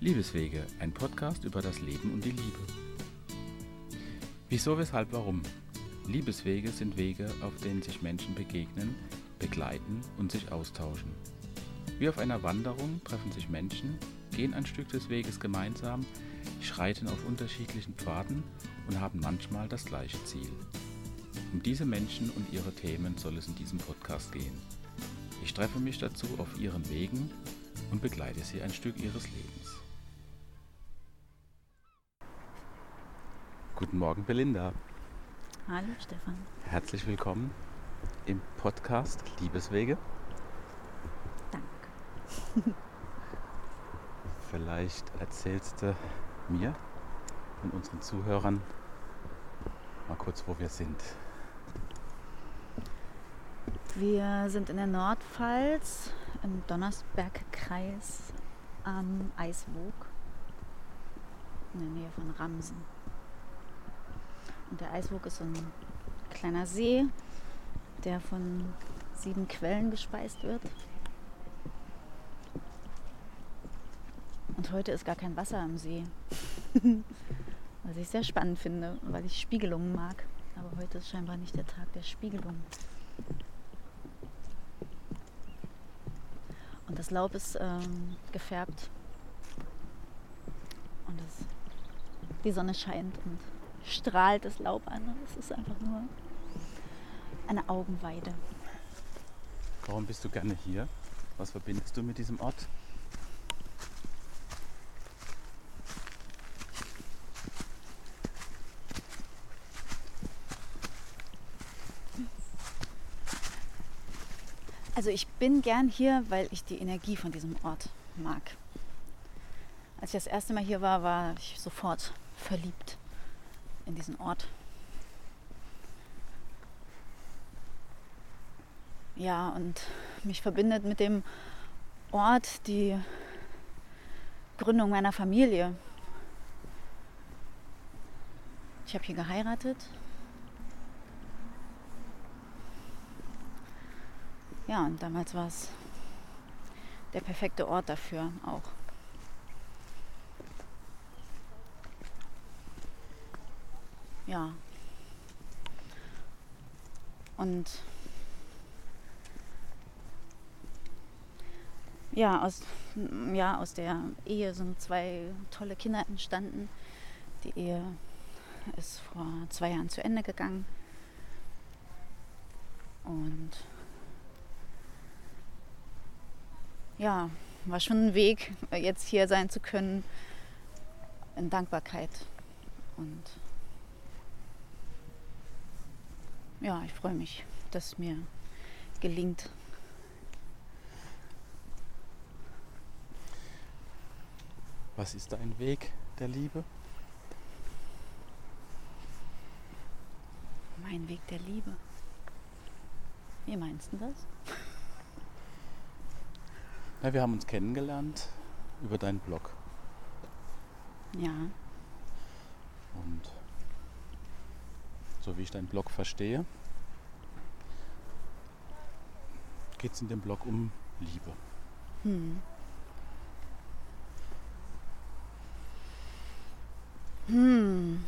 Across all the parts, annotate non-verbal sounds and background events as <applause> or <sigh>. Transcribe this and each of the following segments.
Liebeswege, ein Podcast über das Leben und die Liebe. Wieso, weshalb, warum? Liebeswege sind Wege, auf denen sich Menschen begegnen, begleiten und sich austauschen. Wie auf einer Wanderung treffen sich Menschen, gehen ein Stück des Weges gemeinsam, schreiten auf unterschiedlichen Pfaden und haben manchmal das gleiche Ziel. Um diese Menschen und ihre Themen soll es in diesem Podcast gehen. Ich treffe mich dazu auf ihren Wegen und begleite sie ein Stück ihres Lebens. Guten Morgen, Belinda. Hallo, Stefan. Herzlich willkommen im Podcast Liebeswege. Danke. <laughs> Vielleicht erzählst du mir und unseren Zuhörern mal kurz, wo wir sind. Wir sind in der Nordpfalz im Donnersbergkreis am Eiswoog in der Nähe von Ramsen. Und der Eiswoog ist so ein kleiner See, der von sieben Quellen gespeist wird. Und heute ist gar kein Wasser im See. <laughs> Was ich sehr spannend finde, weil ich Spiegelungen mag. Aber heute ist scheinbar nicht der Tag der Spiegelung. Und das Laub ist ähm, gefärbt. Und das, die Sonne scheint und strahlt das Laub an. Und es ist einfach nur eine Augenweide. Warum bist du gerne hier? Was verbindest du mit diesem Ort? Also ich bin gern hier, weil ich die Energie von diesem Ort mag. Als ich das erste Mal hier war, war ich sofort verliebt in diesen Ort. Ja, und mich verbindet mit dem Ort die Gründung meiner Familie. Ich habe hier geheiratet Ja, und damals war es der perfekte Ort dafür auch. Ja. Und ja, aus, ja, aus der Ehe sind zwei tolle Kinder entstanden. Die Ehe ist vor zwei Jahren zu Ende gegangen. Und ja, war schon ein Weg, jetzt hier sein zu können in Dankbarkeit. Und ja, ich freue mich, dass es mir gelingt. Was ist dein Weg der Liebe? Mein Weg der Liebe. Wie meinst du das? Ja, wir haben uns kennengelernt über deinen Blog. Ja. Und so wie ich deinen Blog verstehe, geht es in dem Blog um Liebe. Hm. Hm.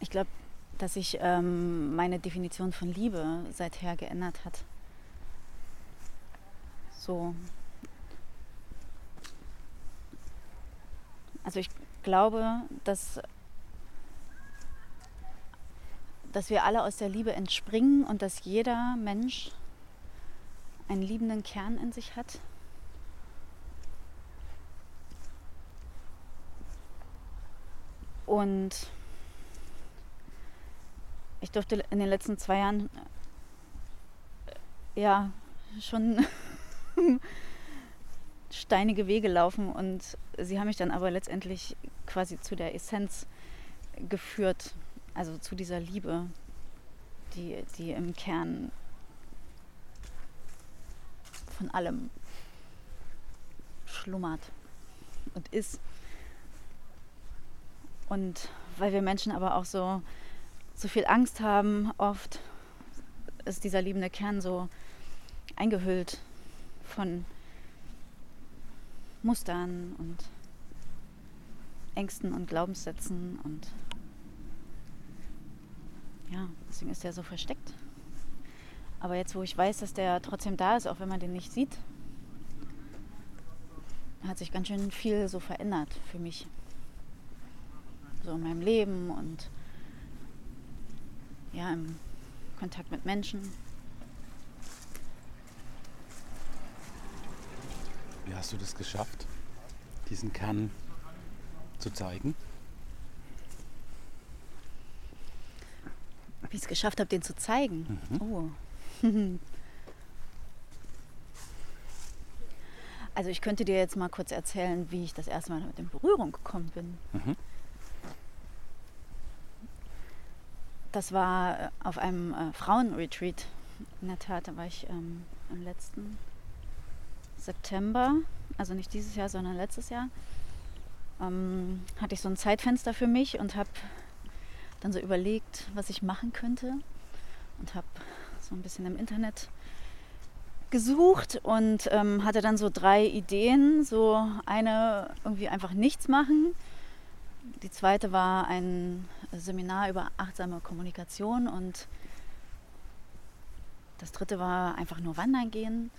Ich glaube, dass sich ähm, meine Definition von Liebe seither geändert hat. So. Also ich glaube, dass, dass wir alle aus der Liebe entspringen und dass jeder Mensch einen liebenden Kern in sich hat. Und ich durfte in den letzten zwei Jahren äh, ja schon <laughs> steinige Wege laufen und sie haben mich dann aber letztendlich quasi zu der Essenz geführt, also zu dieser Liebe, die, die im Kern von allem schlummert und ist. Und weil wir Menschen aber auch so, so viel Angst haben, oft ist dieser liebende Kern so eingehüllt von Mustern und Ängsten und Glaubenssätzen und ja, deswegen ist der so versteckt. Aber jetzt, wo ich weiß, dass der trotzdem da ist, auch wenn man den nicht sieht, hat sich ganz schön viel so verändert für mich. So in meinem Leben und ja, im Kontakt mit Menschen. Wie hast du das geschafft, diesen Kern zu zeigen? Wie ich es geschafft habe, den zu zeigen. Mhm. Oh. <laughs> Also ich könnte dir jetzt mal kurz erzählen, wie ich das erste Mal mit in Berührung gekommen bin. Mhm. Das war äh, auf einem äh, Frauenretreat. In der Tat, da war ich ähm, im letzten September, also nicht dieses Jahr, sondern letztes Jahr, ähm, hatte ich so ein Zeitfenster für mich und habe dann so überlegt, was ich machen könnte und habe so ein bisschen im Internet gesucht und ähm, hatte dann so drei Ideen. So eine irgendwie einfach nichts machen. Die zweite war ein Seminar über achtsame Kommunikation und das dritte war einfach nur wandern gehen.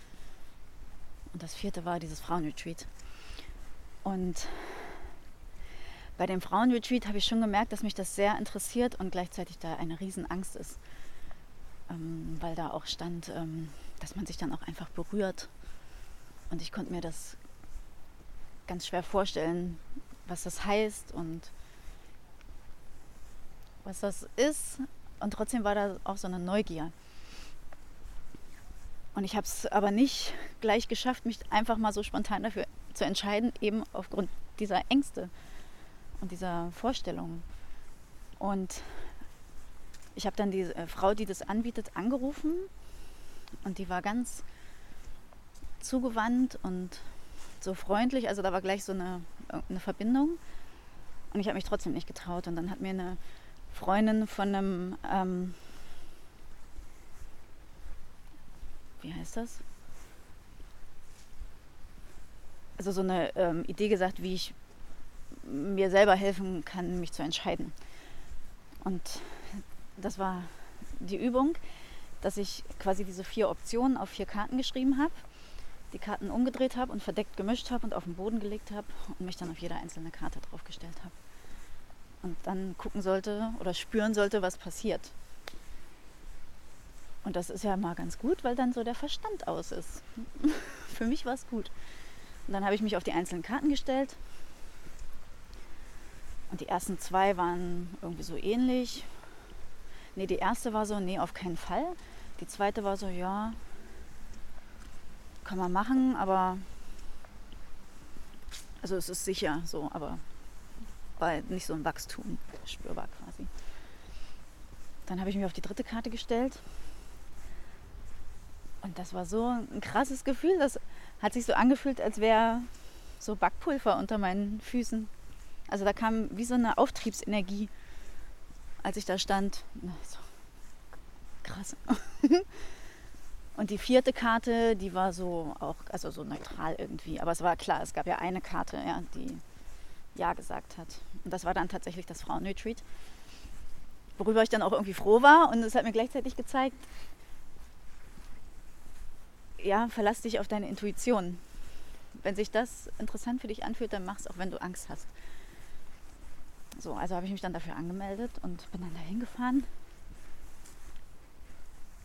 Und das vierte war dieses Frauenretreat. Und bei dem Frauenretreat habe ich schon gemerkt, dass mich das sehr interessiert und gleichzeitig da eine Riesenangst ist. Ähm, weil da auch stand, ähm, dass man sich dann auch einfach berührt. Und ich konnte mir das ganz schwer vorstellen, was das heißt und was das ist. Und trotzdem war da auch so eine Neugier. Und ich habe es aber nicht gleich geschafft, mich einfach mal so spontan dafür zu entscheiden, eben aufgrund dieser Ängste und dieser Vorstellungen. Und ich habe dann die äh, Frau, die das anbietet, angerufen und die war ganz zugewandt und so freundlich. Also da war gleich so eine, eine Verbindung. Und ich habe mich trotzdem nicht getraut. Und dann hat mir eine Freundin von einem, ähm, wie heißt das? Also so eine ähm, Idee gesagt, wie ich mir selber helfen kann, mich zu entscheiden. Und das war die Übung, dass ich quasi diese vier Optionen auf vier Karten geschrieben habe, die Karten umgedreht habe und verdeckt gemischt habe und auf den Boden gelegt habe und mich dann auf jede einzelne Karte draufgestellt habe. Und dann gucken sollte oder spüren sollte, was passiert. Und das ist ja mal ganz gut, weil dann so der Verstand aus ist. <laughs> Für mich war es gut. Und dann habe ich mich auf die einzelnen Karten gestellt. Und die ersten zwei waren irgendwie so ähnlich. Nee, die erste war so, nee, auf keinen Fall. Die zweite war so, ja, kann man machen, aber also es ist sicher so, aber war nicht so ein Wachstum spürbar quasi. Dann habe ich mich auf die dritte Karte gestellt. Und das war so ein krasses Gefühl. Das hat sich so angefühlt, als wäre so Backpulver unter meinen Füßen. Also da kam wie so eine Auftriebsenergie als ich da stand. So, krass. <laughs> Und die vierte Karte, die war so auch, also so neutral irgendwie. Aber es war klar, es gab ja eine Karte, ja, die Ja gesagt hat. Und das war dann tatsächlich das Frauenretreat. Worüber ich dann auch irgendwie froh war. Und es hat mir gleichzeitig gezeigt, ja, verlass dich auf deine Intuition. Wenn sich das interessant für dich anfühlt, dann mach es auch, wenn du Angst hast. So, also habe ich mich dann dafür angemeldet und bin dann dahin gefahren.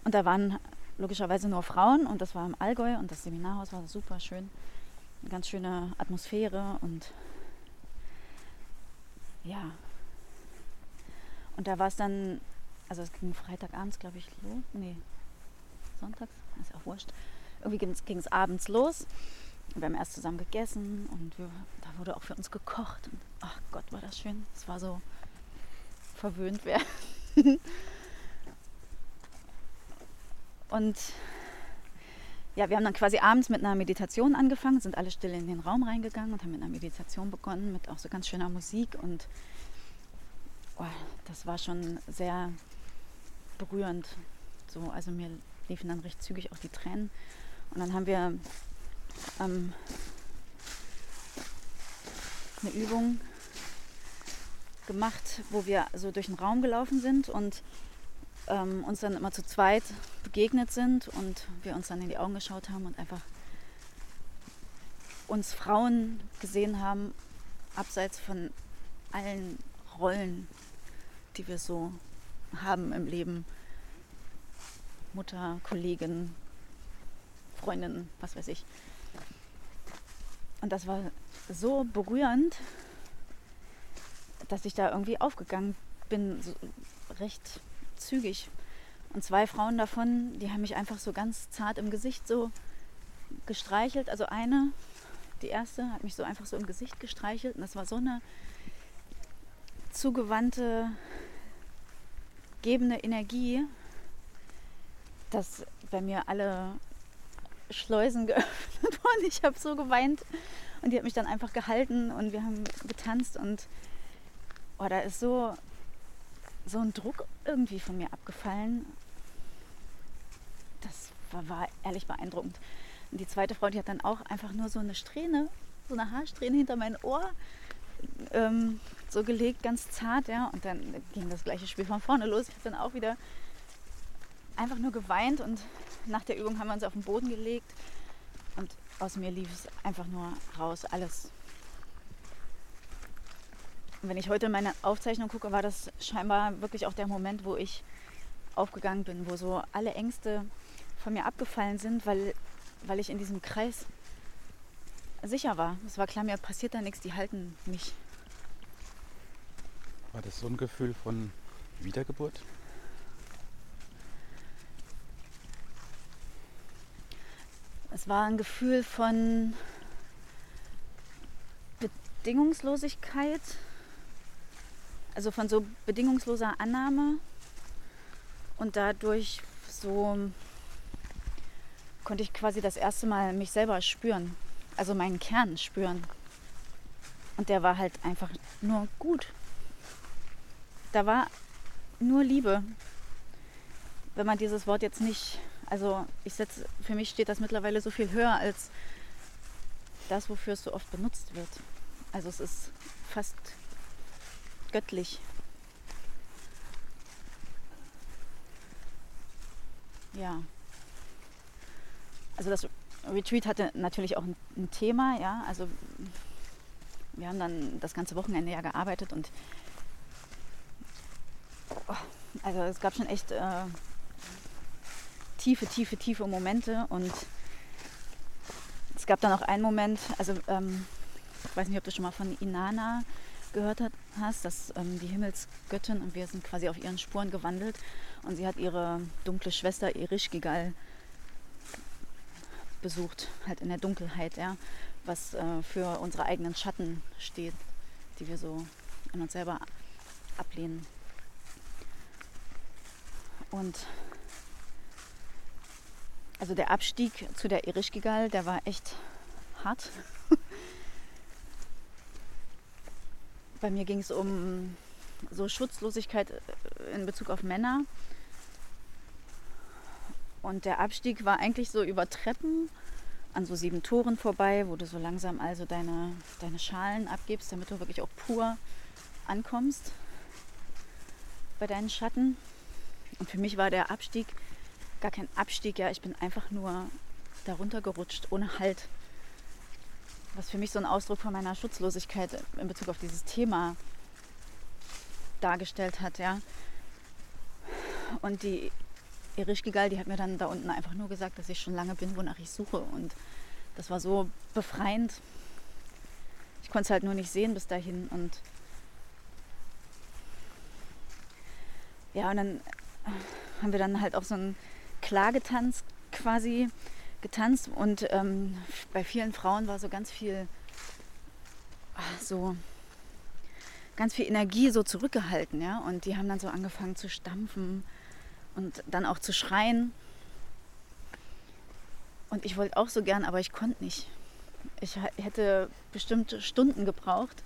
Und da waren logischerweise nur Frauen und das war im Allgäu und das Seminarhaus war super schön. Eine ganz schöne Atmosphäre und ja. Und da war es dann, also es ging Freitagabends, glaube ich, los. Nee, sonntags, ist ja auch wurscht. Irgendwie ging es abends los. Wir haben erst zusammen gegessen und wir, da wurde auch für uns gekocht. Und, ach Gott, war das schön. Es war so verwöhnt werden. <laughs> und ja, wir haben dann quasi abends mit einer Meditation angefangen, sind alle still in den Raum reingegangen und haben mit einer Meditation begonnen, mit auch so ganz schöner Musik. Und oh, das war schon sehr berührend. So, also mir liefen dann recht zügig auch die Tränen. Und dann haben wir ähm, eine Übung gemacht, wo wir so durch den Raum gelaufen sind und ähm, uns dann immer zu zweit begegnet sind und wir uns dann in die Augen geschaut haben und einfach uns Frauen gesehen haben, abseits von allen Rollen, die wir so haben im Leben. Mutter, Kollegin, Freundin, was weiß ich. Und das war so berührend, dass ich da irgendwie aufgegangen bin, so recht zügig. Und zwei Frauen davon, die haben mich einfach so ganz zart im Gesicht so gestreichelt. Also eine, die erste, hat mich so einfach so im Gesicht gestreichelt. Und das war so eine zugewandte, gebende Energie, dass bei mir alle Schleusen geöffnet <laughs> wurden. Ich habe so geweint und die hat mich dann einfach gehalten und wir haben getanzt und oh, da ist so, so ein Druck irgendwie von mir abgefallen. Das war, war ehrlich beeindruckend. Und die zweite Frau, die hat dann auch einfach nur so eine Strähne, so eine Haarsträhne hinter mein Ohr ähm, so gelegt, ganz zart, ja. Und dann ging das gleiche Spiel von vorne los. Ich habe dann auch wieder einfach nur geweint und nach der Übung haben wir uns auf den Boden gelegt und aus mir lief es einfach nur raus, alles. Und wenn ich heute meine Aufzeichnung gucke, war das scheinbar wirklich auch der Moment, wo ich aufgegangen bin, wo so alle Ängste von mir abgefallen sind, weil, weil ich in diesem Kreis sicher war. Es war klar, mir passiert da nichts, die halten mich. War das so ein Gefühl von Wiedergeburt? Es war ein Gefühl von Bedingungslosigkeit, also von so bedingungsloser Annahme und dadurch so konnte ich quasi das erste Mal mich selber spüren, also meinen Kern spüren. Und der war halt einfach nur gut. Da war nur Liebe. Wenn man dieses Wort jetzt nicht also ich setze, für mich steht das mittlerweile so viel höher als das, wofür es so oft benutzt wird. Also es ist fast göttlich. Ja. Also das Retreat hatte natürlich auch ein, Thema, ja. Also wir haben dann das ganze Wochenende ja gearbeitet und oh, also es gab schon echt äh, tiefe, tiefe, tiefe Momente und es gab dann auch einen Moment, also ähm, ich weiß nicht, ob du schon mal von Inanna gehört hast, dass ähm, die Himmelsgöttin und wir sind quasi auf ihren Spuren gewandelt und sie hat ihre dunkle Schwester Erishkigal besucht, halt in der Dunkelheit, ja, was äh, für unsere eigenen Schatten steht, die wir so in uns selber ablehnen. Und also der Abstieg zu der Irischgigal, der war echt hart. <laughs> Bei mir ging es um so Schutzlosigkeit äh, in Bezug auf Männer. Und der Abstieg war eigentlich so über Treppen an so sieben Toren vorbei, wo du so langsam also deine, deine Schalen abgibst, damit du wirklich auch pur ankommst bei deinen Schatten. Und für mich war der Abstieg gar kein Abstieg, ja, ich bin einfach nur darunter gerutscht, ohne Halt. Was für mich so ein Ausdruck von meiner Schutzlosigkeit in Bezug auf dieses Thema dargestellt hat, ja. Und die Erich Gigal, die hat mir dann da unten einfach nur gesagt, dass ich schon lange bin, wonach ich suche. Und das war so befreiend. Ich konnte es halt nur nicht sehen bis dahin. Und ja, und dann haben wir dann halt auch so ein Klagetanz quasi getanzt und ähm, bei vielen Frauen war so ganz viel ach, so ganz viel Energie so zurückgehalten, ja, und die haben dann so angefangen zu stampfen und dann auch zu schreien. Und ich wollte auch so gern, aber ich konnte nicht. Ich hätte bestimmt Stunden gebraucht,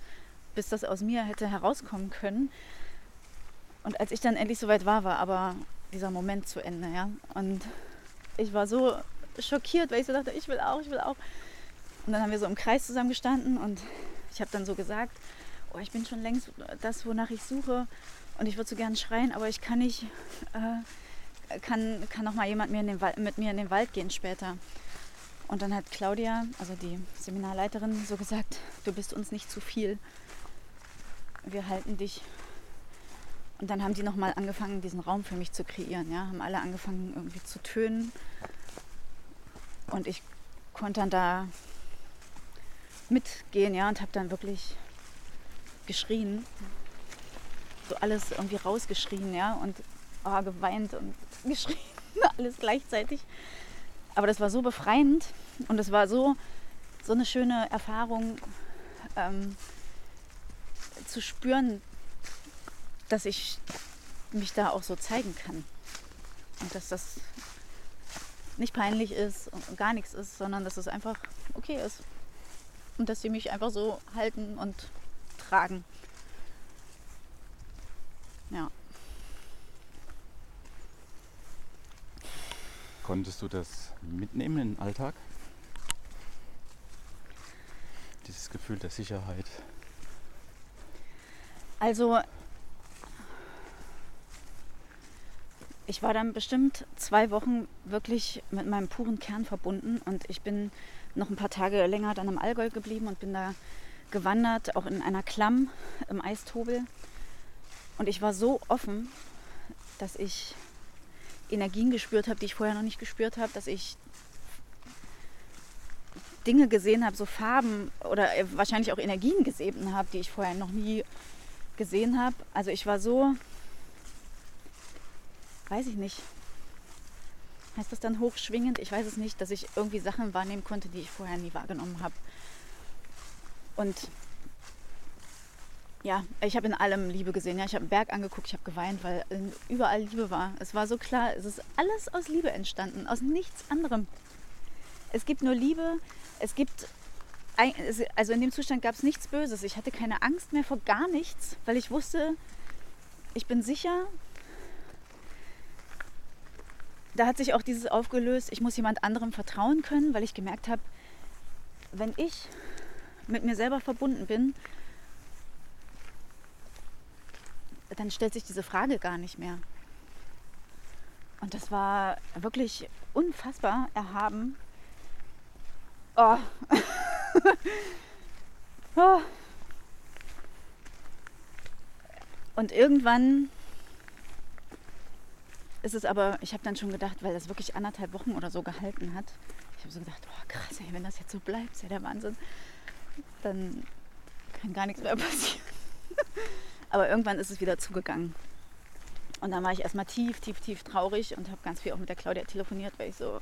bis das aus mir hätte herauskommen können. Und als ich dann endlich soweit war, war aber dieser Moment zu Ende. Ja? Und ich war so schockiert, weil ich so dachte, ich will auch, ich will auch. Und dann haben wir so im Kreis zusammengestanden und Ich habe dann so gesagt, oh, ich bin schon längst das, wonach ich suche und ich würde so gern schreien, aber ich kann nicht, äh, kann, kann noch mal jemand mir mit mir in den Wald gehen später. Und dann hat Claudia, also die Seminarleiterin, so gesagt, du bist uns nicht zu viel. Wir halten dich. Und dann haben die nochmal angefangen, diesen Raum für mich zu kreieren. Ja? Haben alle angefangen irgendwie zu tönen. Und ich konnte dann da mitgehen, ja, und habe dann wirklich geschrien. So alles irgendwie rausgeschrien, ja, und oh, geweint und <laughs> geschrien, alles gleichzeitig. Aber das war so befreiend und es war so, so eine schöne Erfahrung ähm, zu spüren, dass ich mich da auch so zeigen kann. Und dass das nicht peinlich ist und gar nichts ist, sondern dass es einfach okay ist. Und dass sie mich einfach so halten und tragen. Ja. Konntest du das mitnehmen in den Alltag? Dieses Gefühl der Sicherheit. Also ich war dann bestimmt zwei Wochen wirklich mit meinem puren Kern verbunden und ich bin noch ein paar Tage länger dann im Allgäu geblieben und bin da gewandert, auch in einer Klamm im Eistobel. Und ich war so offen, dass ich Energien gespürt habe, die ich vorher noch nicht gespürt habe, dass ich Dinge gesehen habe, so Farben oder wahrscheinlich auch Energien gesehen habe, die ich vorher noch nie gesehen habe. Also ich war so, weiß ich nicht, heißt das dann hochschwingend? Ich weiß es nicht, dass ich irgendwie Sachen wahrnehmen konnte, die ich vorher nie wahrgenommen habe. Und ja, ich habe in allem Liebe gesehen. Ja, ich habe einen Berg angeguckt, ich habe geweint, weil überall Liebe war. Es war so klar, es ist alles aus Liebe entstanden, aus nichts anderem. Es gibt nur Liebe, es gibt, also in dem Zustand gab es nichts Böses. Ich hatte keine Angst mehr vor gar nichts, weil ich wusste, ich bin sicher. Da hat sich auch dieses aufgelöst, ich muss jemand anderem vertrauen können, weil ich gemerkt habe, wenn ich mit mir selber verbunden bin, dann stellt sich diese Frage gar nicht mehr. Und das war wirklich unfassbar erhaben. Oh. <laughs> oh. Und irgendwann ist es aber, ich habe dann schon gedacht, weil das wirklich anderthalb Wochen oder so gehalten hat, ich habe so gedacht, oh krass, ey, wenn das jetzt so bleibt, ist ja der Wahnsinn dann kann gar nichts mehr <laughs> passieren. Aber irgendwann ist es wieder zugegangen. Und dann war ich erstmal tief, tief, tief traurig und habe ganz viel auch mit der Claudia telefoniert, weil ich so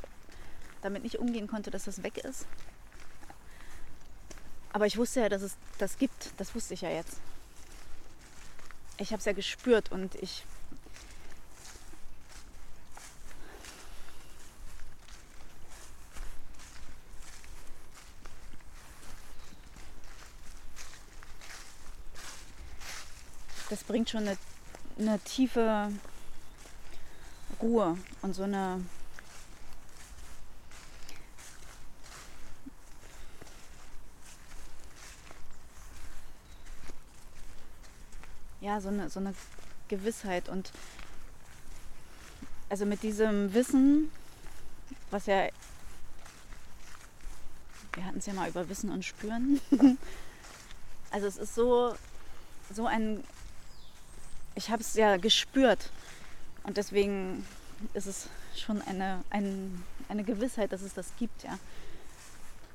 damit nicht umgehen konnte, dass das weg ist. Aber ich wusste ja, dass es das gibt. Das wusste ich ja jetzt. Ich habe es ja gespürt und ich das bringt schon eine, eine tiefe Ruhe und so eine ja, so eine, so eine Gewissheit und also mit diesem Wissen, was ja, wir hatten es ja mal über Wissen und Spüren, <laughs> also es ist so, so ein ich habe es ja gespürt. Und deswegen ist es schon eine, ein, eine Gewissheit, dass es das gibt, ja.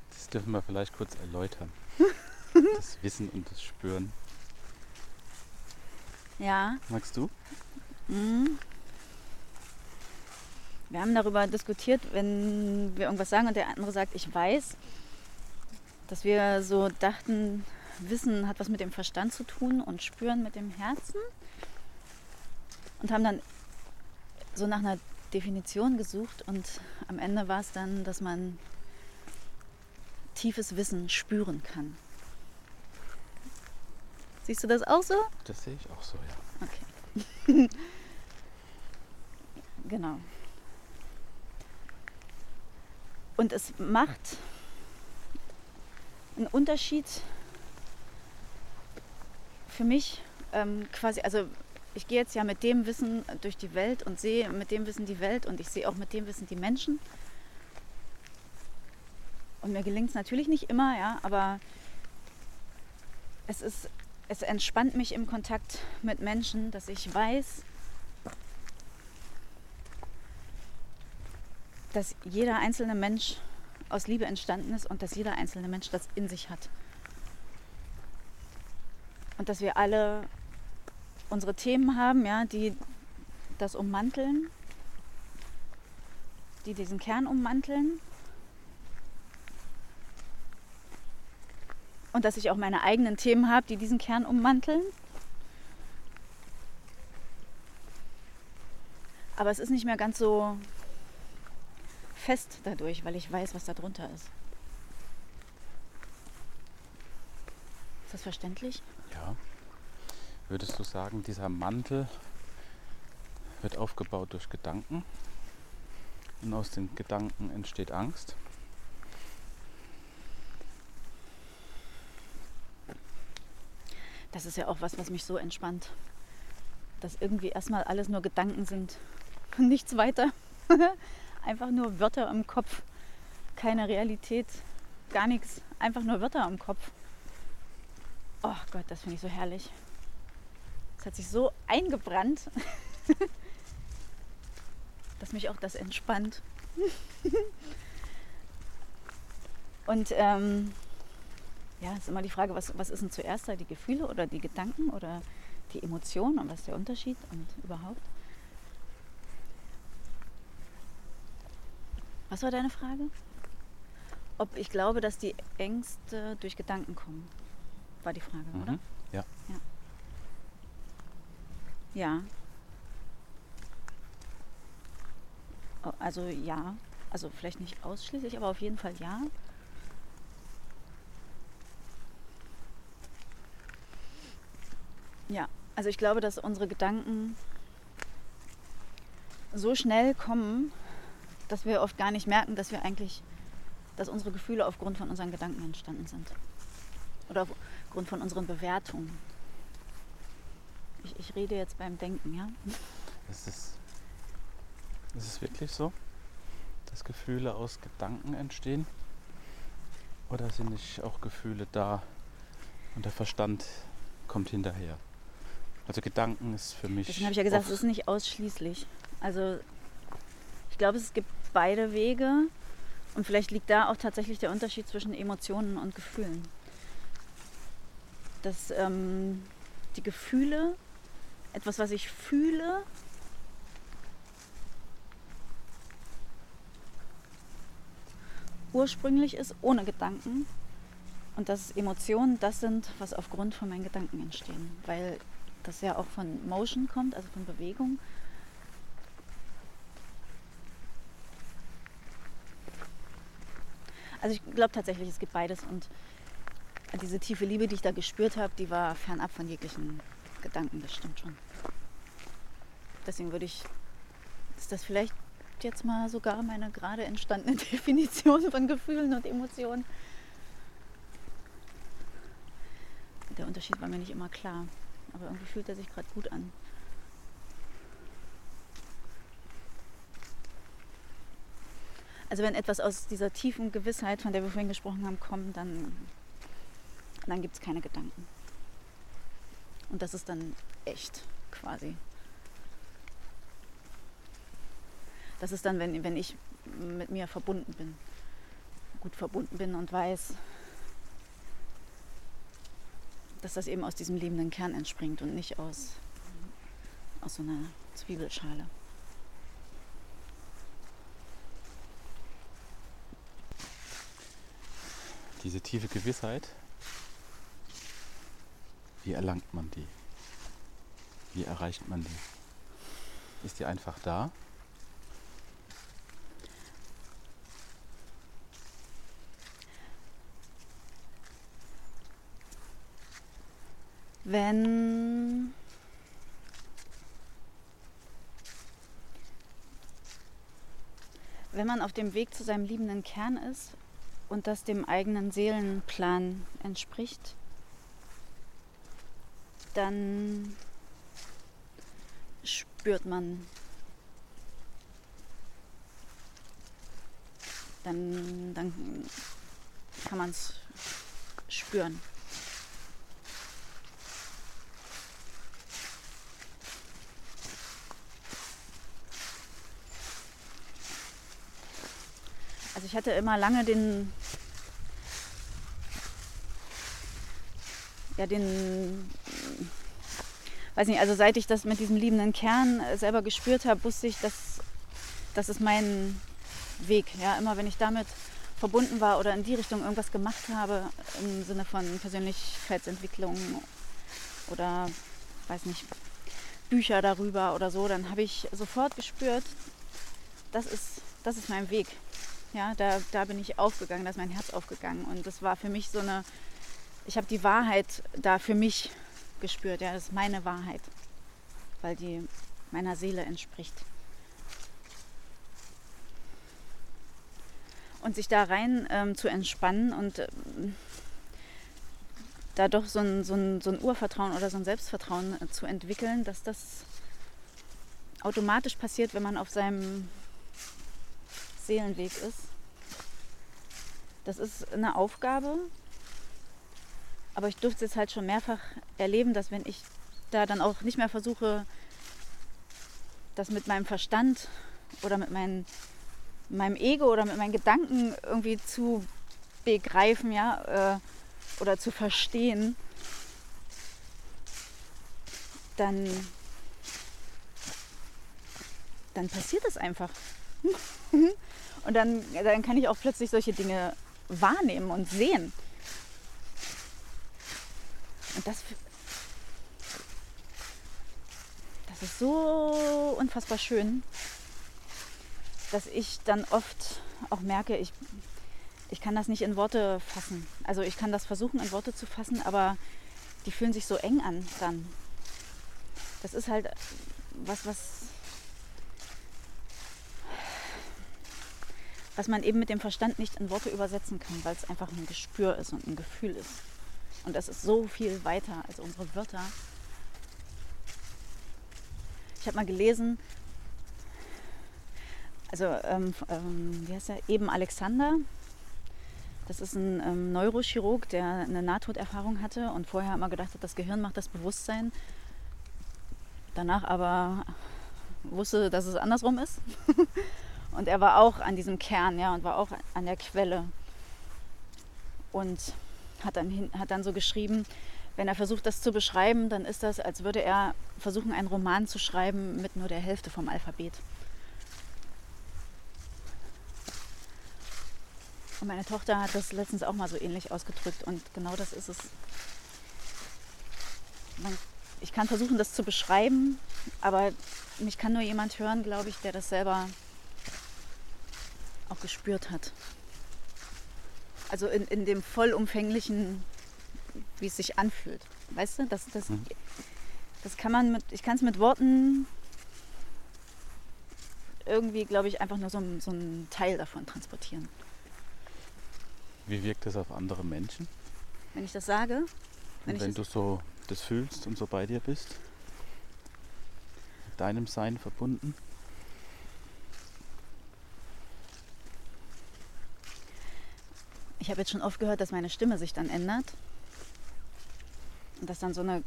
Das dürfen wir vielleicht kurz erläutern. <laughs> das Wissen und das Spüren. Ja. Magst du? Mhm. Wir haben darüber diskutiert, wenn wir irgendwas sagen und der andere sagt, ich weiß, dass wir so dachten, Wissen hat was mit dem Verstand zu tun und Spüren mit dem Herzen und haben dann so nach einer Definition gesucht und am Ende war es dann, dass man tiefes Wissen spüren kann. Siehst du das auch so? Das sehe ich auch so, ja. Okay. <laughs> genau. Und es macht einen Unterschied, für mich ähm, quasi, also ich gehe jetzt ja mit dem Wissen durch die Welt und sehe mit dem Wissen die Welt und ich sehe auch mit dem Wissen die Menschen. Und mir gelingt es natürlich nicht immer, ja, aber es ist, es entspannt mich im Kontakt mit Menschen, dass ich weiß, dass jeder einzelne Mensch aus Liebe entstanden ist und dass jeder einzelne Mensch das in sich hat. Und dass wir alle unsere Themen haben, ja, die das ummanteln, die diesen Kern ummanteln. Und dass ich auch meine eigenen Themen habe, die diesen Kern ummanteln. Aber es ist nicht mehr ganz so fest dadurch, weil ich weiß, was da drunter ist. Ist das verständlich? Ja. Würdest du sagen, dieser Mantel wird aufgebaut durch Gedanken und aus den Gedanken entsteht Angst? Das ist ja auch was, was mich so entspannt. Dass irgendwie erstmal alles nur Gedanken sind und nichts weiter. <laughs> Einfach nur Wörter im Kopf. Keine Realität, gar nichts. Einfach nur Wörter im Kopf. Oh Gott, das finde ich so herrlich. Das hat sich so eingebrannt, <laughs> dass mich auch das entspannt. <laughs> Und ähm, ja, ist immer die Frage, was, was ist denn zuerst da, die Gefühle oder die Gedanken oder die Emotionen und was ist der Unterschied und überhaupt? Was war deine Frage? Ob ich glaube, dass die Ängste durch Gedanken kommen, war die Frage, Mhm. oder? Ja. Ja. Ja. Oh, Also ja. Also vielleicht nicht ausschließlich, aber auf jeden Fall ja. Ja, also ich glaube, dass unsere Gedanken so schnell kommen, dass wir oft gar nicht merken, dass wir eigentlich, dass unsere Gefühle aufgrund von unseren Gedanken entstanden sind. Oder aufgrund von unseren Bewertungen. Ich, ich rede jetzt beim Denken, ja? Ist es, ist es wirklich so, dass Gefühle aus Gedanken entstehen? Oder sind nicht auch Gefühle da und der Verstand kommt hinterher? Also Gedanken ist für mich. Deswegen habe ich ja gesagt, es ist nicht ausschließlich. Also ich glaube, es gibt beide Wege und vielleicht liegt da auch tatsächlich der Unterschied zwischen Emotionen und Gefühlen. Dass ähm, die Gefühle, etwas, was ich fühle, ursprünglich ist, ohne Gedanken. Und dass Emotionen das sind, was aufgrund von meinen Gedanken entstehen. Weil das ja auch von Motion kommt, also von Bewegung. Also ich glaube tatsächlich, es gibt beides und diese tiefe Liebe, die ich da gespürt habe, die war fernab von jeglichen Gedanken, das stimmt schon. Deswegen würde ich, ist das vielleicht jetzt mal sogar meine gerade entstandene <laughs> Definition von Gefühlen und Emotionen. Der Unterschied war mir nicht immer klar, aber irgendwie fühlt er sich gerade gut an. Also wenn etwas aus dieser tiefen Gewissheit, von der wir vorhin gesprochen haben, kommt, dann, dann gibt es keine Gedanken. Und das ist dann echt quasi. Das ist dann, wenn, wenn ich mit mir verbunden bin, gut verbunden bin und weiß, dass das eben aus diesem liebenden Kern entspringt und nicht aus, aus so einer Zwiebelschale. Diese tiefe Gewissheit, wie erlangt man die? Wie erreicht man die? Ist die einfach da? Wenn wenn man auf dem Weg zu seinem liebenden Kern ist und das dem eigenen Seelenplan entspricht, dann spürt man, dann, dann kann man es spüren. Also ich hatte immer lange den, ja den, weiß nicht, also seit ich das mit diesem liebenden Kern selber gespürt habe, wusste ich, dass das ist mein Weg. Ja, immer wenn ich damit verbunden war oder in die Richtung irgendwas gemacht habe, im Sinne von Persönlichkeitsentwicklung oder, weiß nicht, Bücher darüber oder so, dann habe ich sofort gespürt, das ist, das ist mein Weg. Ja, da, da bin ich aufgegangen, da ist mein Herz aufgegangen. Und das war für mich so eine, ich habe die Wahrheit da für mich gespürt. Ja, das ist meine Wahrheit, weil die meiner Seele entspricht. Und sich da rein ähm, zu entspannen und ähm, da doch so ein, so, ein, so ein Urvertrauen oder so ein Selbstvertrauen äh, zu entwickeln, dass das automatisch passiert, wenn man auf seinem Seelenweg ist. Das ist eine Aufgabe, aber ich durfte es halt schon mehrfach erleben, dass wenn ich da dann auch nicht mehr versuche, das mit meinem Verstand oder mit meinen, meinem Ego oder mit meinen Gedanken irgendwie zu begreifen, ja, äh, oder zu verstehen, dann, dann passiert es einfach. <laughs> Und dann, dann kann ich auch plötzlich solche Dinge wahrnehmen und sehen. Und das, das ist so unfassbar schön, dass ich dann oft auch merke, ich, ich kann das nicht in Worte fassen. Also ich kann das versuchen in Worte zu fassen, aber die fühlen sich so eng an dann. Das ist halt was, was was man eben mit dem Verstand nicht in Worte übersetzen kann, weil es einfach ein Gespür ist und ein Gefühl ist. Und das ist so viel weiter als unsere Wörter. Ich habe mal gelesen, also ähm, ähm, wie heißt er? Eben Alexander. Das ist ein ähm, Neurochirurg, der eine Nahtoderfahrung hatte und vorher immer gedacht hat, das Gehirn macht das Bewusstsein. Danach aber wusste, dass es andersrum ist. <laughs> Und er war auch an diesem Kern, ja, und war auch an der Quelle. Und hat dann, hat dann so geschrieben, wenn er versucht, das zu beschreiben, dann ist das, als würde er versuchen, einen Roman zu schreiben mit nur der Hälfte vom Alphabet. Und meine Tochter hat das letztens auch mal so ähnlich ausgedrückt. Und genau das ist es. Man, ich kann versuchen, das zu beschreiben, aber mich kann nur jemand hören, glaube ich, der das selber auch gespürt hat. Also in, in dem vollumfänglichen, wie es sich anfühlt. Weißt du, das, das, mhm. das kann man mit, ich kann es mit Worten irgendwie, glaube ich, einfach nur so, so einen Teil davon transportieren. Wie wirkt das auf andere Menschen? Wenn ich das sage? Wenn, wenn du so das fühlst und so bei dir bist? Mit deinem Sein verbunden? Ich habe jetzt schon oft gehört, dass meine Stimme sich dann ändert. Und dass dann so eine,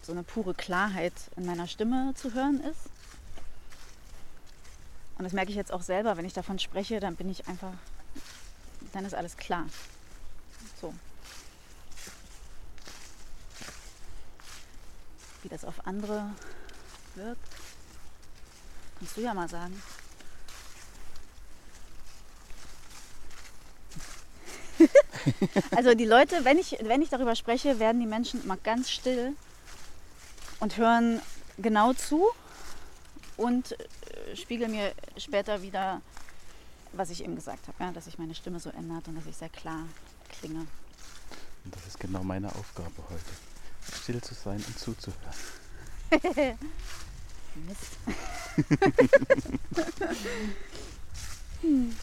so eine pure Klarheit in meiner Stimme zu hören ist. Und das merke ich jetzt auch selber, wenn ich davon spreche, dann bin ich einfach, dann ist alles klar. So. Wie das auf andere wirkt, kannst du ja mal sagen. Also die Leute, wenn ich, wenn ich darüber spreche, werden die Menschen immer ganz still und hören genau zu und äh, spiegeln mir später wieder, was ich eben gesagt habe, ja, dass sich meine Stimme so ändert und dass ich sehr klar klinge. Und das ist genau meine Aufgabe heute, still zu sein und zuzuhören. <laughs> Mist. <laughs> <laughs> hm.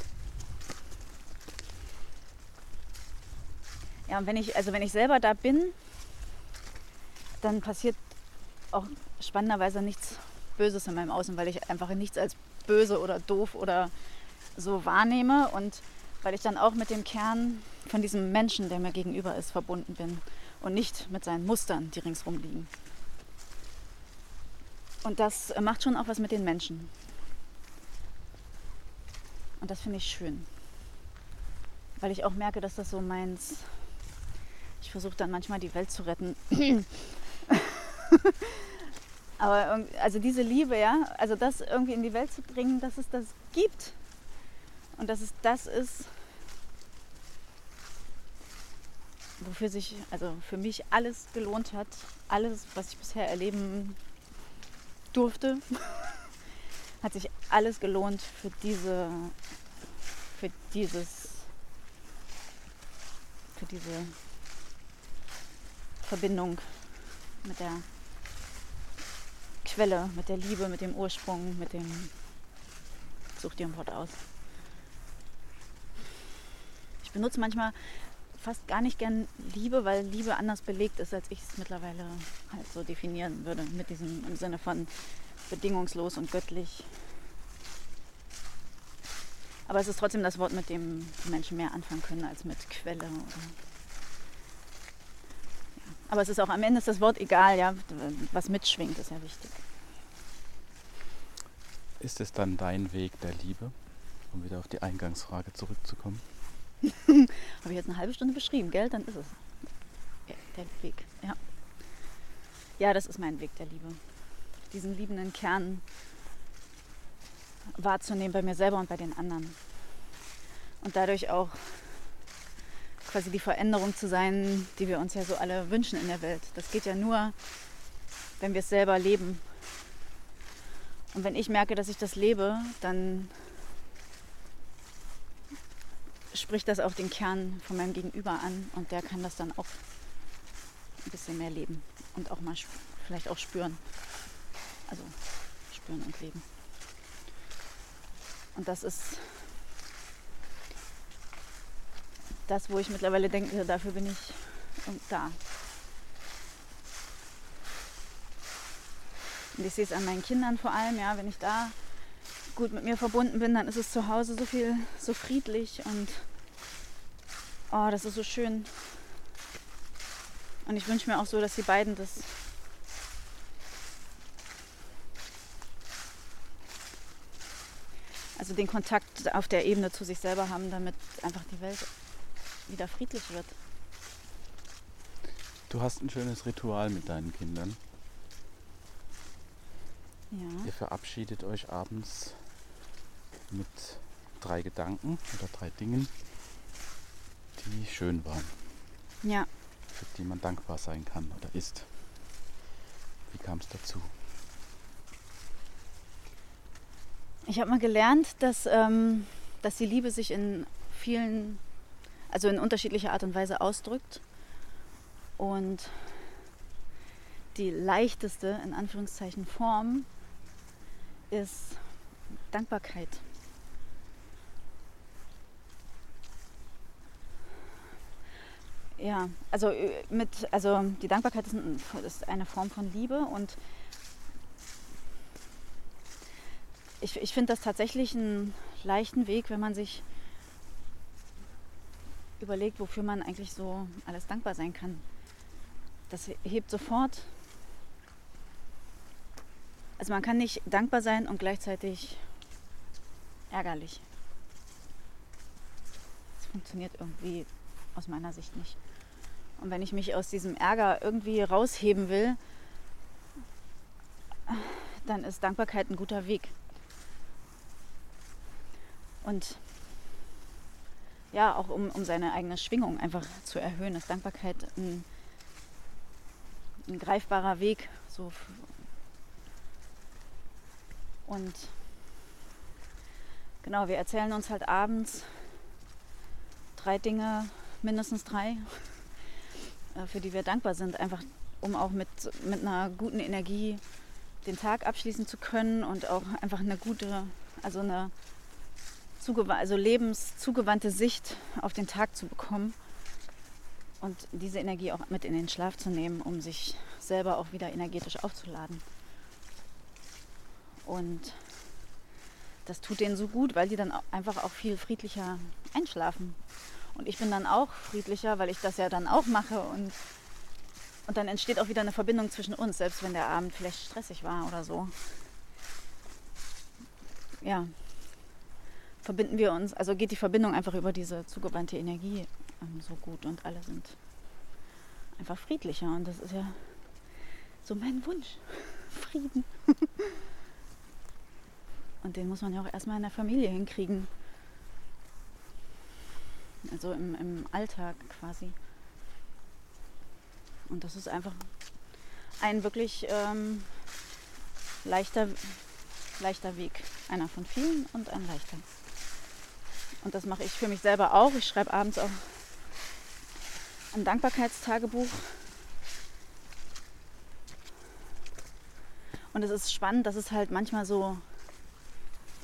Ja, und wenn ich, also wenn ich selber da bin, dann passiert auch spannenderweise nichts Böses in meinem Außen, weil ich einfach nichts als böse oder doof oder so wahrnehme und weil ich dann auch mit dem Kern von diesem Menschen, der mir gegenüber ist, verbunden bin und nicht mit seinen Mustern, die ringsrum liegen. Und das macht schon auch was mit den Menschen. Und das finde ich schön. Weil ich auch merke, dass das so meins. Ich versuche dann manchmal die Welt zu retten. <laughs> Aber also diese Liebe, ja, also das irgendwie in die Welt zu bringen, dass es das gibt. Und dass es das ist, wofür sich, also für mich alles gelohnt hat, alles, was ich bisher erleben durfte, <laughs> hat sich alles gelohnt für diese, für dieses, für diese Verbindung mit der Quelle, mit der Liebe, mit dem Ursprung, mit dem, such dir ein Wort aus. Ich benutze manchmal fast gar nicht gern Liebe, weil Liebe anders belegt ist, als ich es mittlerweile halt so definieren würde, mit diesem im Sinne von bedingungslos und göttlich. Aber es ist trotzdem das Wort, mit dem Menschen mehr anfangen können als mit Quelle. Oder. Aber es ist auch am Ende ist das Wort egal, ja, was mitschwingt, ist ja wichtig. Ist es dann dein Weg der Liebe, um wieder auf die Eingangsfrage zurückzukommen? <laughs> Habe ich jetzt eine halbe Stunde beschrieben, gell? Dann ist es. Der Weg, ja. Ja, das ist mein Weg der Liebe. Diesen liebenden Kern wahrzunehmen bei mir selber und bei den anderen. Und dadurch auch quasi die Veränderung zu sein, die wir uns ja so alle wünschen in der Welt. Das geht ja nur, wenn wir es selber leben. Und wenn ich merke, dass ich das lebe, dann spricht das auch den Kern von meinem Gegenüber an und der kann das dann auch ein bisschen mehr leben und auch mal vielleicht auch spüren. Also spüren und leben. Und das ist das, wo ich mittlerweile denke, dafür bin ich da. Und ich sehe es an meinen Kindern vor allem, ja, wenn ich da gut mit mir verbunden bin, dann ist es zu Hause so viel, so friedlich und oh, das ist so schön. Und ich wünsche mir auch so, dass die beiden das also den Kontakt auf der Ebene zu sich selber haben, damit einfach die Welt wieder friedlich wird. Du hast ein schönes Ritual mit deinen Kindern. Ja. Ihr verabschiedet euch abends mit drei Gedanken oder drei Dingen, die schön waren. Ja. Für die man dankbar sein kann oder ist. Wie kam es dazu? Ich habe mal gelernt, dass, ähm, dass die Liebe sich in vielen, also in unterschiedlicher Art und Weise ausdrückt. Und die leichteste, in Anführungszeichen, Form ist Dankbarkeit. Ja, also äh, mit, also die Dankbarkeit ist, ein, ist eine Form von Liebe und ich, ich finde das tatsächlich einen leichten Weg, wenn man sich überlegt, wofür man eigentlich so alles dankbar sein kann. Das hebt sofort. Also man kann nicht dankbar sein und gleichzeitig ärgerlich. Das funktioniert irgendwie aus meiner Sicht nicht. Und wenn ich mich aus diesem Ärger irgendwie rausheben will, dann ist Dankbarkeit ein guter Weg. Und ja, auch um, um seine eigene Schwingung einfach zu erhöhen, ist Dankbarkeit ein, ein greifbarer Weg. So. Und genau, wir erzählen uns halt abends drei Dinge, mindestens drei, <laughs> äh, für die wir dankbar sind, einfach um auch mit, mit einer guten Energie den Tag abschließen zu können und auch einfach eine gute, also eine also lebenszugewandte Sicht auf den Tag zu bekommen. und diese Energie auch mit in den Schlaf zu nehmen, um sich selber auch wieder energetisch aufzuladen. Und das tut denen so gut, weil die dann einfach auch viel friedlicher einschlafen. Und ich bin dann auch friedlicher, weil ich das ja dann auch mache. Und, und dann entsteht auch wieder eine Verbindung zwischen uns, selbst wenn der Abend vielleicht stressig war oder so. Ja, verbinden wir uns, also geht die Verbindung einfach über diese zugewandte Energie ähm, so gut und alle sind einfach friedlicher. Und das ist ja so mein Wunsch. <laughs> Frieden. <laughs> und den muss man ja auch erstmal in der Familie hinkriegen. Also im, im Alltag quasi. Und das ist einfach ein wirklich ähm, leichter, leichter Weg. Einer von vielen und ein leichter. Und das mache ich für mich selber auch. Ich schreibe abends auch ein Dankbarkeitstagebuch. Und es ist spannend, dass es halt manchmal so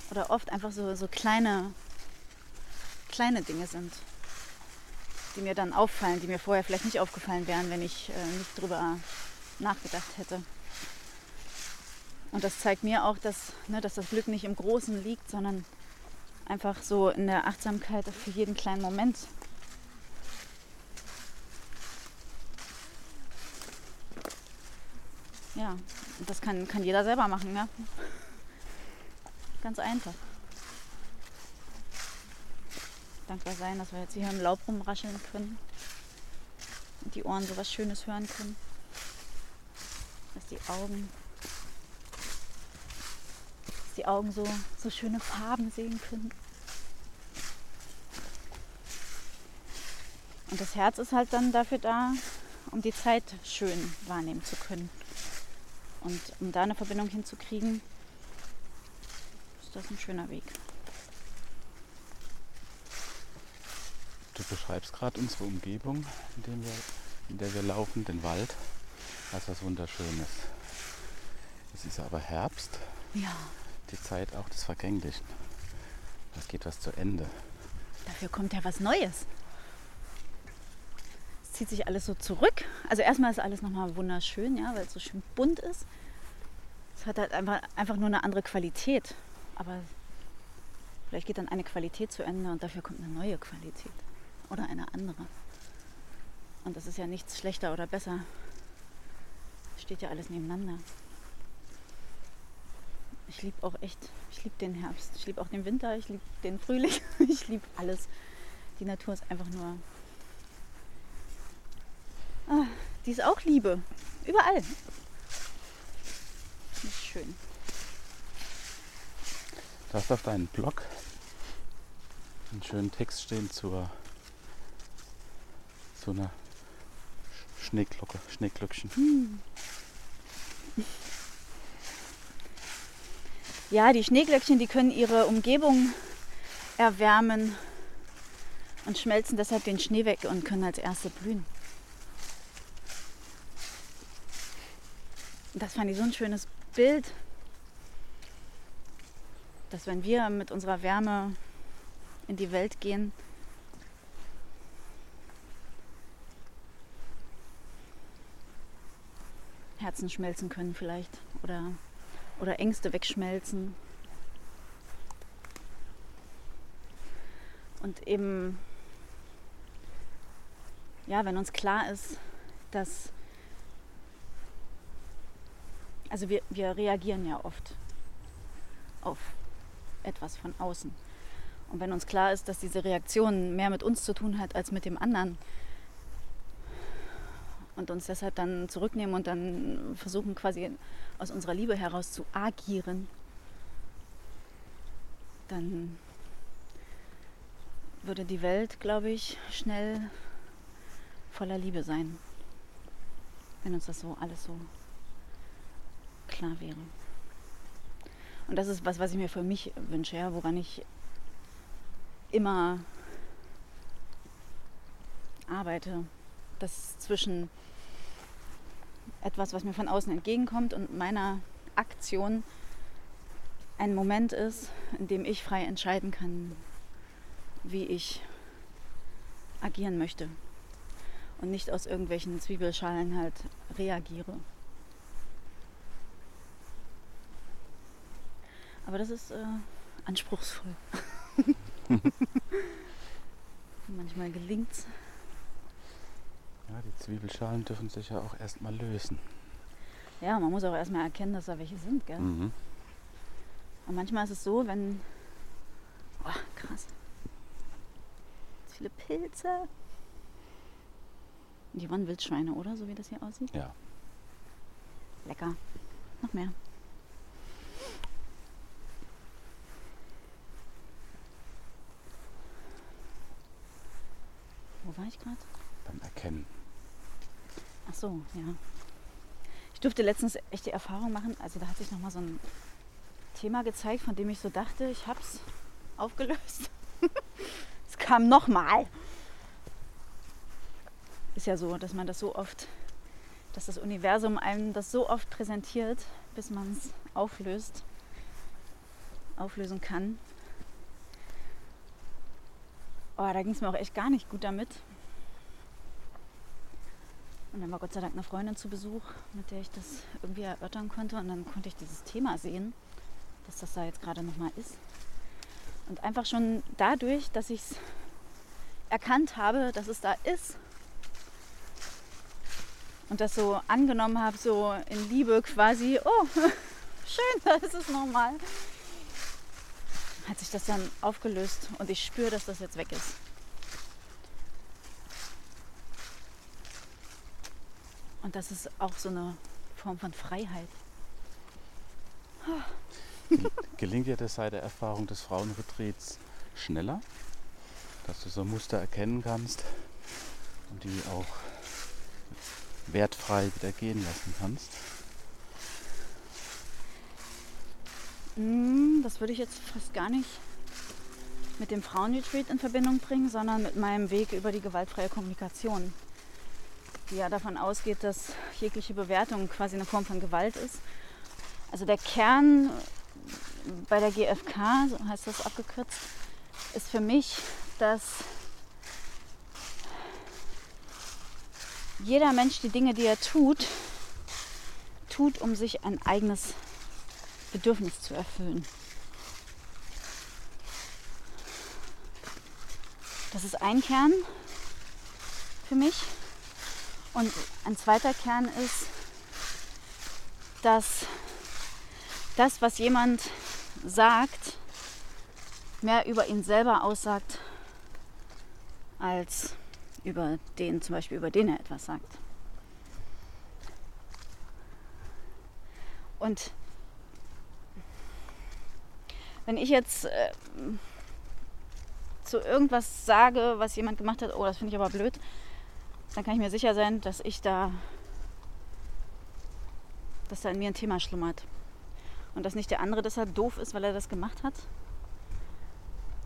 oder oft einfach so, so kleine, kleine Dinge sind, die mir dann auffallen, die mir vorher vielleicht nicht aufgefallen wären, wenn ich äh, nicht drüber nachgedacht hätte. Und das zeigt mir auch, dass, ne, dass das Glück nicht im Großen liegt, sondern einfach so in der Achtsamkeit für jeden kleinen Moment. Ja, das kann, kann jeder selber machen, ja. Ganz einfach. Dankbar sein, dass wir jetzt hier im Laub rumrascheln können. Und die Ohren so was Schönes hören können. Dass die Augen die Augen so, so schöne Farben sehen können. Und das Herz ist halt dann dafür da, um die Zeit schön wahrnehmen zu können. Und um da eine Verbindung hinzukriegen, ist das ein schöner Weg. Du beschreibst gerade unsere Umgebung, in, wir, in der wir laufen, den Wald, als was Wunderschönes. Es ist aber Herbst. Ja die Zeit auch des Vergänglichen. Es geht was zu Ende. Dafür kommt ja was Neues. Zieht sich alles so zurück. Also erstmal ist alles nochmal wunderschön, ja, weil es so schön bunt ist. Es hat halt einfach, einfach nur eine andere Qualität. Aber vielleicht geht dann eine Qualität zu Ende und dafür kommt eine neue Qualität. Oder eine andere. Und das ist ja nichts schlechter oder besser. Steht ja alles nebeneinander. Ich liebe auch echt, ich liebe den Herbst, ich liebe auch den Winter, ich liebe den Frühling, <laughs> ich liebe alles. Die Natur ist einfach nur. Ah, die ist auch Liebe. Überall. Das ist schön. Du hast auf deinem Blog einen schönen Text stehen zur zu einer Schneeglocke, Schneeglöckchen. Hm. ja, die Schneeglöckchen, die können ihre Umgebung erwärmen und schmelzen deshalb den Schnee weg und können als erste blühen. Das fand ich so ein schönes Bild, dass wenn wir mit unserer Wärme in die Welt gehen, Herzen schmelzen können vielleicht oder oder Ängste wegschmelzen. Und eben, ja, wenn uns klar ist, dass, also wir, wir reagieren ja oft auf etwas von außen. Und wenn uns klar ist, dass diese Reaktion mehr mit uns zu tun hat als mit dem anderen, und uns deshalb dann zurücknehmen und dann versuchen quasi aus unserer Liebe heraus zu agieren, dann würde die Welt, glaube ich, schnell voller Liebe sein, wenn uns das so alles so klar wäre. Und das ist was, was ich mir für mich wünsche, ja, woran ich immer arbeite, dass zwischen etwas, was mir von außen entgegenkommt und meiner Aktion ein Moment ist, in dem ich frei entscheiden kann, wie ich agieren möchte. und nicht aus irgendwelchen Zwiebelschalen halt reagiere. Aber das ist äh, anspruchsvoll. <laughs> Manchmal gelingt's. Ja, die Zwiebelschalen dürfen sich ja auch erstmal lösen. Ja, man muss auch erstmal erkennen, dass da welche sind, gell? Mhm. Und manchmal ist es so, wenn. Oh, krass. Viele Pilze. Die waren Wildschweine, oder? So wie das hier aussieht. Ja. Lecker. Noch mehr. War ich gerade? Beim Erkennen. Ach so, ja. Ich durfte letztens echt die Erfahrung machen, also da hat sich nochmal so ein Thema gezeigt, von dem ich so dachte, ich hab's aufgelöst. <laughs> es kam nochmal. Ist ja so, dass man das so oft, dass das Universum einem das so oft präsentiert, bis man es auflöst, auflösen kann. Oh, da ging es mir auch echt gar nicht gut damit. Und dann war Gott sei Dank eine Freundin zu Besuch, mit der ich das irgendwie erörtern konnte. Und dann konnte ich dieses Thema sehen, dass das da jetzt gerade nochmal ist. Und einfach schon dadurch, dass ich es erkannt habe, dass es da ist und das so angenommen habe, so in Liebe quasi, oh, <laughs> schön, da ist es nochmal, hat sich das dann aufgelöst und ich spüre, dass das jetzt weg ist. Und das ist auch so eine Form von Freiheit. Gelingt dir das seit der Erfahrung des Frauenretreats schneller? Dass du so Muster erkennen kannst und die auch wertfrei wieder gehen lassen kannst? Mm, Das würde ich jetzt fast gar nicht mit dem Frauenretreat in Verbindung bringen, sondern mit meinem Weg über die gewaltfreie Kommunikation, die ja davon ausgeht, dass jegliche Bewertung quasi eine Form von Gewalt ist. Also der Kern bei der GfK, so heißt das abgekürzt, ist für mich, dass jeder Mensch die Dinge, die er tut, tut, um sich ein eigenes Bedürfnis zu erfüllen. Das ist ein Kern für mich. Und ein zweiter Kern ist, dass das, was jemand sagt, mehr über ihn selber aussagt, als über den, zum Beispiel über den er etwas sagt. Und wenn ich jetzt äh, zu irgendwas sage, was jemand gemacht hat, oh, das finde ich aber blöd, dann kann ich mir sicher sein, dass ich da, dass da in mir ein Thema schlummert. Und dass nicht der andere deshalb doof ist, weil er das gemacht hat,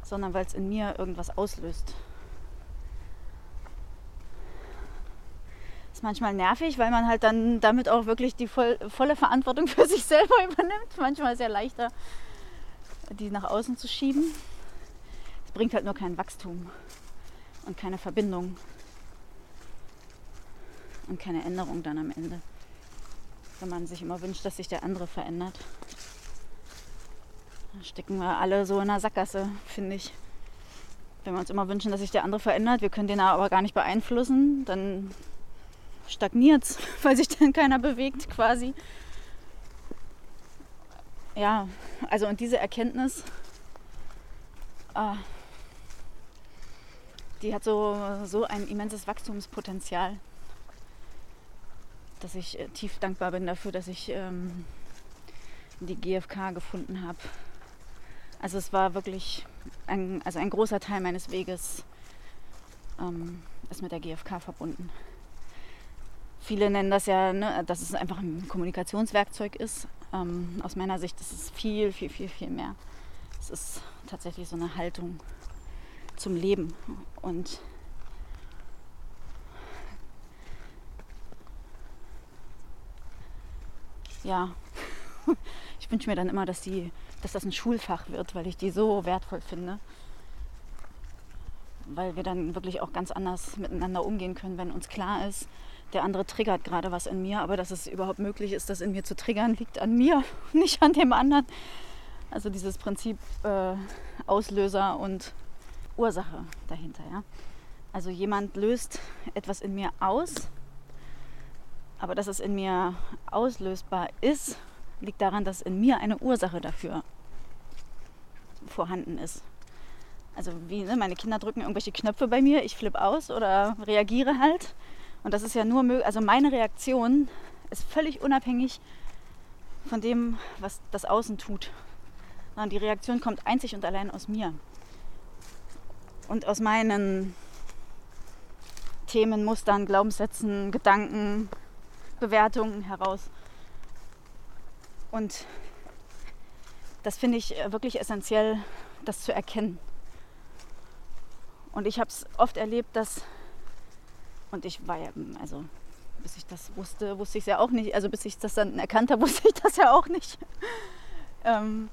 sondern weil es in mir irgendwas auslöst. Ist manchmal nervig, weil man halt dann damit auch wirklich die voll, volle Verantwortung <laughs> für sich selber übernimmt. Manchmal ist es ja leichter, die nach außen zu schieben. Es bringt halt nur kein Wachstum und keine Verbindung und keine Änderung dann am Ende. Wenn man sich immer wünscht, dass sich der andere verändert. Da stecken wir alle so in einer Sackgasse, finde ich. Wenn wir uns immer wünschen, dass sich der andere verändert, wir können den aber gar nicht beeinflussen, dann stagniert es, <laughs> weil sich dann keiner bewegt quasi. Ja, also und diese Erkenntnis, äh, die hat so, so ein immenses Wachstumspotenzial, dass ich äh, tief dankbar bin dafür, dass ich ähm, die GfK gefunden habe. Also es war wirklich ein, also ein großer Teil meines Weges ähm, ist mit der GfK verbunden. Viele nennen das ja, ne, dass es einfach ein Kommunikationswerkzeug ist. Ähm, aus meiner Sicht ist es viel, viel, viel, viel mehr. Es ist tatsächlich so eine Haltung zum Leben. Und ja, <laughs> ich wünsche mir dann immer, dass, die, dass das ein Schulfach wird, weil ich die so wertvoll finde. weil wir dann wirklich auch ganz anders miteinander umgehen können, wenn uns klar ist, der andere triggert gerade was in mir, aber dass es überhaupt möglich ist, das in mir zu triggern, liegt an mir, <laughs> nicht an dem anderen. Also dieses Prinzip äh, Auslöser und Ursache dahinter. Ja? Also jemand löst etwas in mir aus, aber dass es in mir auslösbar ist, liegt daran, dass in mir eine Ursache dafür vorhanden ist. Also wie ne, meine Kinder drücken irgendwelche Knöpfe bei mir, ich flippe aus oder reagiere halt. Und das ist ja nur möglich, also meine Reaktion ist völlig unabhängig von dem, was das Außen tut. Und die Reaktion kommt einzig und allein aus mir. Und aus meinen Themen, Mustern, Glaubenssätzen, Gedanken, Bewertungen heraus. Und das finde ich wirklich essentiell, das zu erkennen. Und ich habe es oft erlebt, dass, und ich war ja, also bis ich das wusste, wusste ich es ja auch nicht, also bis ich das dann erkannt habe, <laughs> wusste ich das ja auch nicht, <laughs> ähm,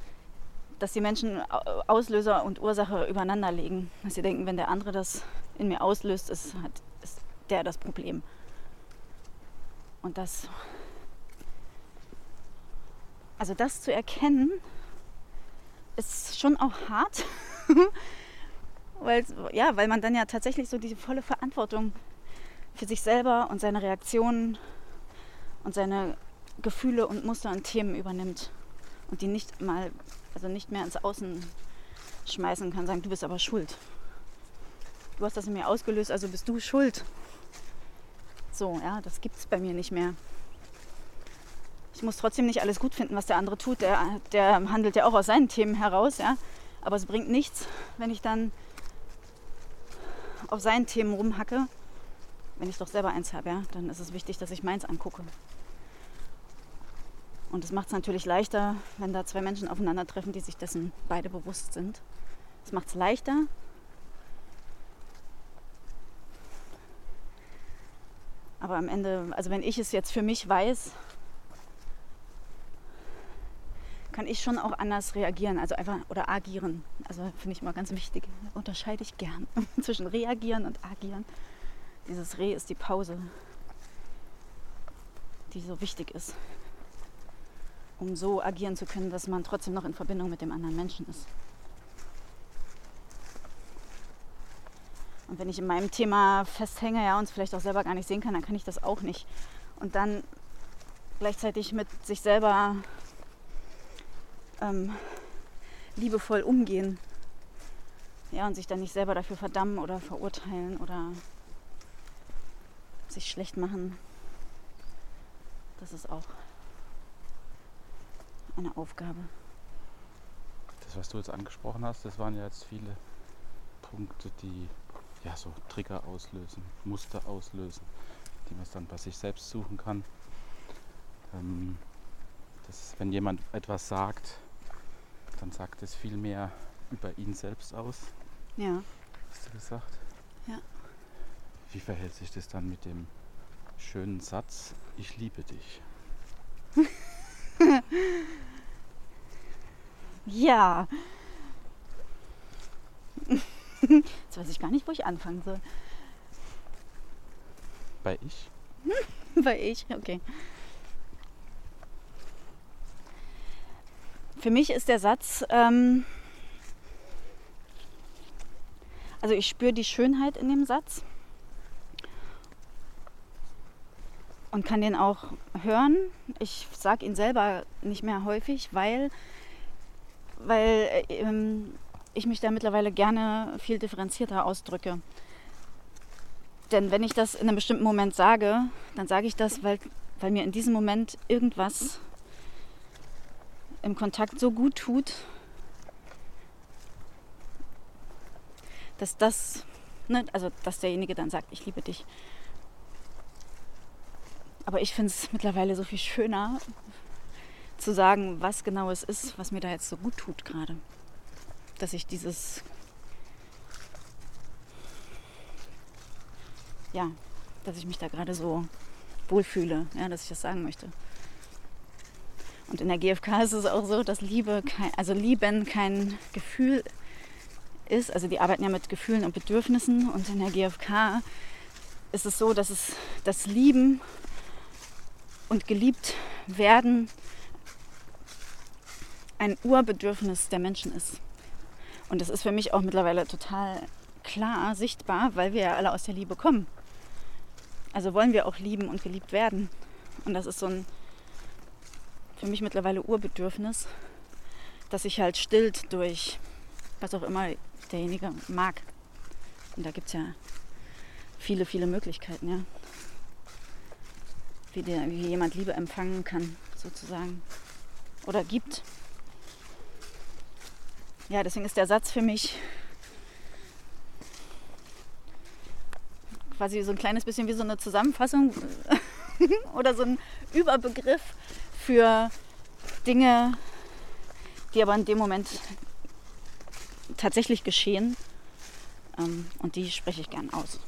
dass die Menschen Auslöser und Ursache übereinander legen. Dass sie denken, wenn der andere das in mir auslöst, ist, hat, ist der das Problem. Und das, also das zu erkennen, ist schon auch hart. <laughs> weil, ja, weil man dann ja tatsächlich so die volle Verantwortung für sich selber und seine Reaktionen und seine Gefühle und Muster und Themen übernimmt und die nicht mal, also nicht mehr ins Außen schmeißen kann, sagen, du bist aber schuld. Du hast das in mir ausgelöst, also bist du schuld. So, ja, das gibt es bei mir nicht mehr. Ich muss trotzdem nicht alles gut finden, was der andere tut. Der, der handelt ja auch aus seinen Themen heraus, ja. Aber es bringt nichts, wenn ich dann auf seinen Themen rumhacke, wenn ich doch selber eins habe, ja, dann ist es wichtig, dass ich meins angucke. Und es macht es natürlich leichter, wenn da zwei Menschen aufeinandertreffen, die sich dessen beide bewusst sind. Es macht es leichter. Aber am Ende, also wenn ich es jetzt für mich weiß, kann ich schon auch anders reagieren, also einfach oder agieren. Also finde ich immer ganz wichtig. Unterscheide ich gern <laughs> zwischen reagieren und agieren. Dieses Re ist die Pause, die so wichtig ist, um so agieren zu können, dass man trotzdem noch in Verbindung mit dem anderen Menschen ist. Und wenn ich in meinem Thema festhänge ja, und es vielleicht auch selber gar nicht sehen kann, dann kann ich das auch nicht. Und dann gleichzeitig mit sich selber ähm, liebevoll umgehen. Ja, und sich dann nicht selber dafür verdammen oder verurteilen oder sich schlecht machen. Das ist auch eine Aufgabe. Das, was du jetzt angesprochen hast, das waren ja jetzt viele Punkte, die ja so Trigger auslösen, Muster auslösen, die man dann bei sich selbst suchen kann. Ähm, dass, wenn jemand etwas sagt, dann sagt es viel mehr über ihn selbst aus. Ja. Hast du gesagt? Ja. Wie verhält sich das dann mit dem schönen Satz, ich liebe dich? <laughs> ja. <laughs> Jetzt weiß ich gar nicht, wo ich anfangen soll. Bei ich? <laughs> Bei ich, okay. Für mich ist der Satz, ähm, also ich spüre die Schönheit in dem Satz und kann den auch hören. Ich sage ihn selber nicht mehr häufig, weil, weil ähm, ich mich da mittlerweile gerne viel differenzierter ausdrücke. Denn wenn ich das in einem bestimmten Moment sage, dann sage ich das, weil, weil mir in diesem Moment irgendwas im Kontakt so gut tut, dass das, ne, also dass derjenige dann sagt, ich liebe dich. Aber ich finde es mittlerweile so viel schöner zu sagen, was genau es ist, was mir da jetzt so gut tut gerade. Dass ich dieses, ja, dass ich mich da gerade so wohlfühle, ja, dass ich das sagen möchte. Und in der GfK ist es auch so, dass Liebe kein, also Lieben kein Gefühl ist, also die arbeiten ja mit Gefühlen und Bedürfnissen und in der GfK ist es so, dass es das Lieben und geliebt werden ein Urbedürfnis der Menschen ist. Und das ist für mich auch mittlerweile total klar sichtbar, weil wir ja alle aus der Liebe kommen. Also wollen wir auch lieben und geliebt werden. Und das ist so ein für mich mittlerweile Urbedürfnis, das sich halt stillt durch was auch immer derjenige mag. Und da gibt es ja viele, viele Möglichkeiten, ja. Wie, der, wie jemand Liebe empfangen kann, sozusagen. Oder gibt. Ja, deswegen ist der Satz für mich quasi so ein kleines bisschen wie so eine Zusammenfassung <laughs> oder so ein Überbegriff für Dinge, die aber in dem Moment tatsächlich geschehen. Ähm, und die spreche ich gern aus.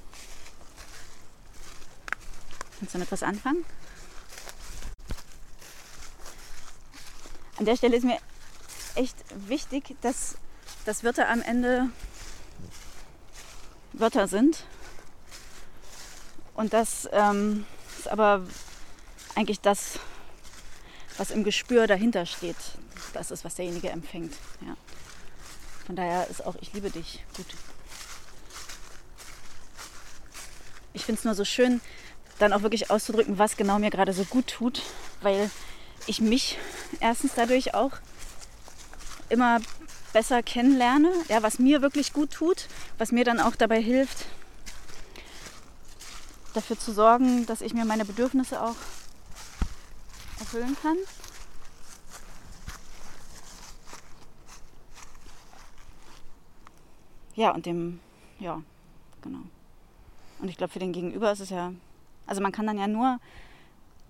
Kannst du damit was anfangen? An der Stelle ist mir echt wichtig, dass, dass Wörter am Ende Wörter sind. Und das ähm, ist aber eigentlich das, was im Gespür dahinter steht. Das ist, was derjenige empfängt. Ja. Von daher ist auch Ich liebe dich gut. Ich finde es nur so schön, dann auch wirklich auszudrücken, was genau mir gerade so gut tut, weil ich mich erstens dadurch auch immer besser kennenlerne, ja, was mir wirklich gut tut, was mir dann auch dabei hilft, dafür zu sorgen, dass ich mir meine Bedürfnisse auch erfüllen kann. Ja, und dem, ja, genau. Und ich glaube, für den Gegenüber ist es ja, also man kann dann ja nur,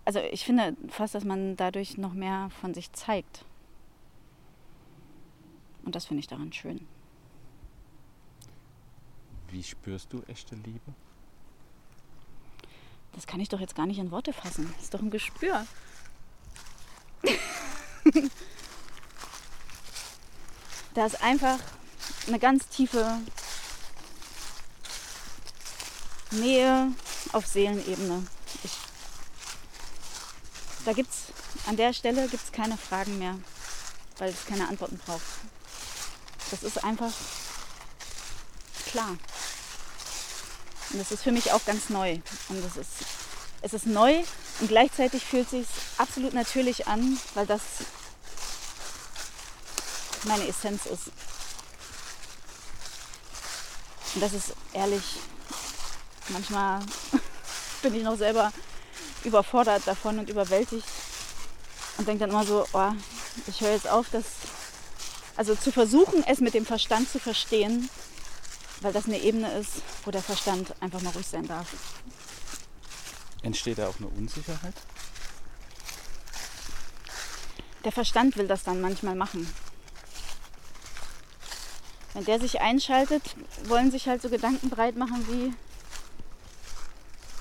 also ich finde fast, dass man dadurch noch mehr von sich zeigt. Und das finde ich daran schön. Wie spürst du echte Liebe? Das kann ich doch jetzt gar nicht in Worte fassen. Das ist doch ein Gespür. <laughs> da ist einfach eine ganz tiefe Nähe auf Seelenebene. Ich, da gibt's an der Stelle gibt's keine Fragen mehr, weil es keine Antworten braucht. Das ist einfach klar. Und das ist für mich auch ganz neu. Und das ist, es ist neu und gleichzeitig fühlt es sich absolut natürlich an, weil das meine Essenz ist. Und das ist ehrlich, manchmal <laughs> bin ich noch selber überfordert davon und überwältigt und denke dann immer so, oh, ich höre jetzt auf, das, also zu versuchen, es mit dem Verstand zu verstehen, weil das eine Ebene ist, wo der Verstand einfach mal ruhig sein darf. Entsteht da auch eine Unsicherheit? Der Verstand will das dann manchmal machen. Wenn der sich einschaltet, wollen sich halt so Gedanken breit machen wie,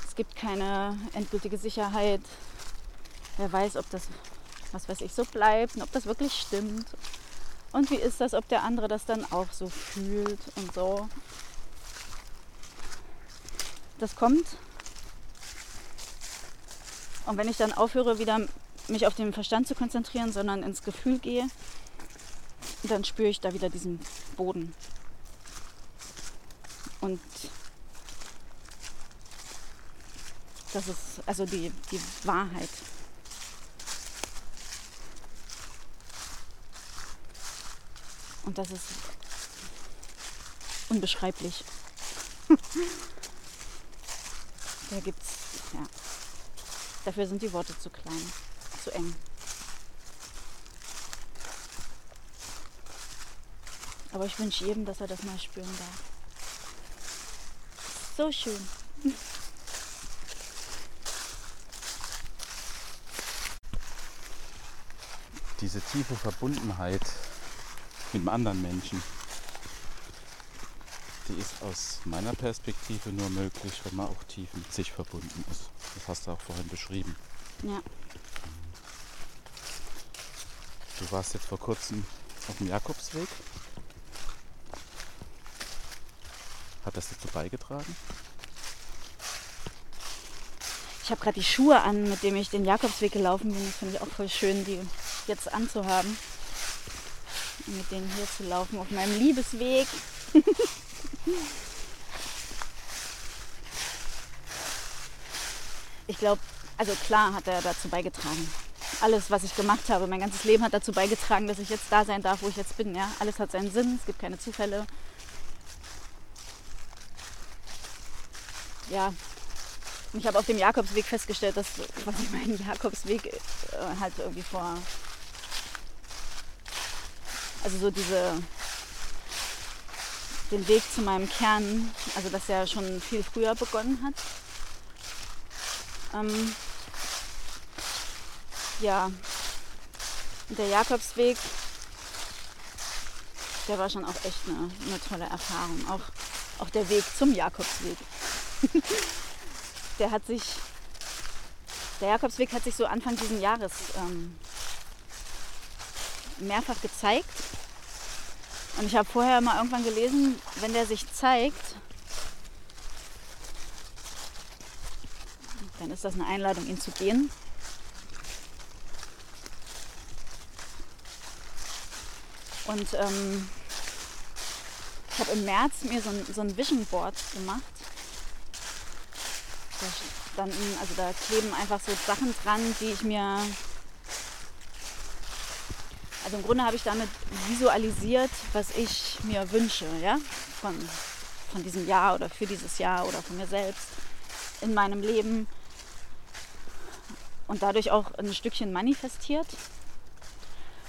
es gibt keine endgültige Sicherheit. Wer weiß, ob das, was weiß ich, so bleibt und ob das wirklich stimmt. Und wie ist das, ob der andere das dann auch so fühlt und so. Das kommt. Und wenn ich dann aufhöre, wieder mich auf den Verstand zu konzentrieren, sondern ins Gefühl gehe, dann spüre ich da wieder diesen Boden. Und das ist also die, die Wahrheit. Und das ist unbeschreiblich. <laughs> da gibt's, ja. Dafür sind die Worte zu klein, zu eng. Aber ich wünsche jedem, dass er das mal spüren darf. So schön. Diese tiefe Verbundenheit mit einem anderen Menschen, die ist aus meiner Perspektive nur möglich, wenn man auch tief mit sich verbunden ist. Das hast du auch vorhin beschrieben. Ja. Du warst jetzt vor kurzem auf dem Jakobsweg. Hat das dazu beigetragen? Ich habe gerade die Schuhe an, mit denen ich den Jakobsweg gelaufen bin. Das finde ich auch voll schön, die jetzt anzuhaben. Mit denen hier zu laufen auf meinem Liebesweg. <laughs> ich glaube, also klar hat er dazu beigetragen. Alles, was ich gemacht habe, mein ganzes Leben hat dazu beigetragen, dass ich jetzt da sein darf, wo ich jetzt bin. Ja? Alles hat seinen Sinn, es gibt keine Zufälle. Ja, ich habe auf dem Jakobsweg festgestellt, dass quasi mein Jakobsweg äh, halt irgendwie vor. Also so diese. den Weg zu meinem Kern, also dass er schon viel früher begonnen hat. Ähm, ja, der Jakobsweg, der war schon auch echt eine, eine tolle Erfahrung. Auch, auch der Weg zum Jakobsweg. <laughs> der hat sich, der Jakobsweg hat sich so Anfang dieses Jahres ähm, mehrfach gezeigt. Und ich habe vorher mal irgendwann gelesen, wenn der sich zeigt, dann ist das eine Einladung, ihn zu gehen. Und ähm, ich habe im März mir so ein, so ein Vision Board gemacht da also da kleben einfach so Sachen dran, die ich mir. Also im Grunde habe ich damit visualisiert, was ich mir wünsche, ja, von, von diesem Jahr oder für dieses Jahr oder von mir selbst in meinem Leben. Und dadurch auch ein Stückchen manifestiert.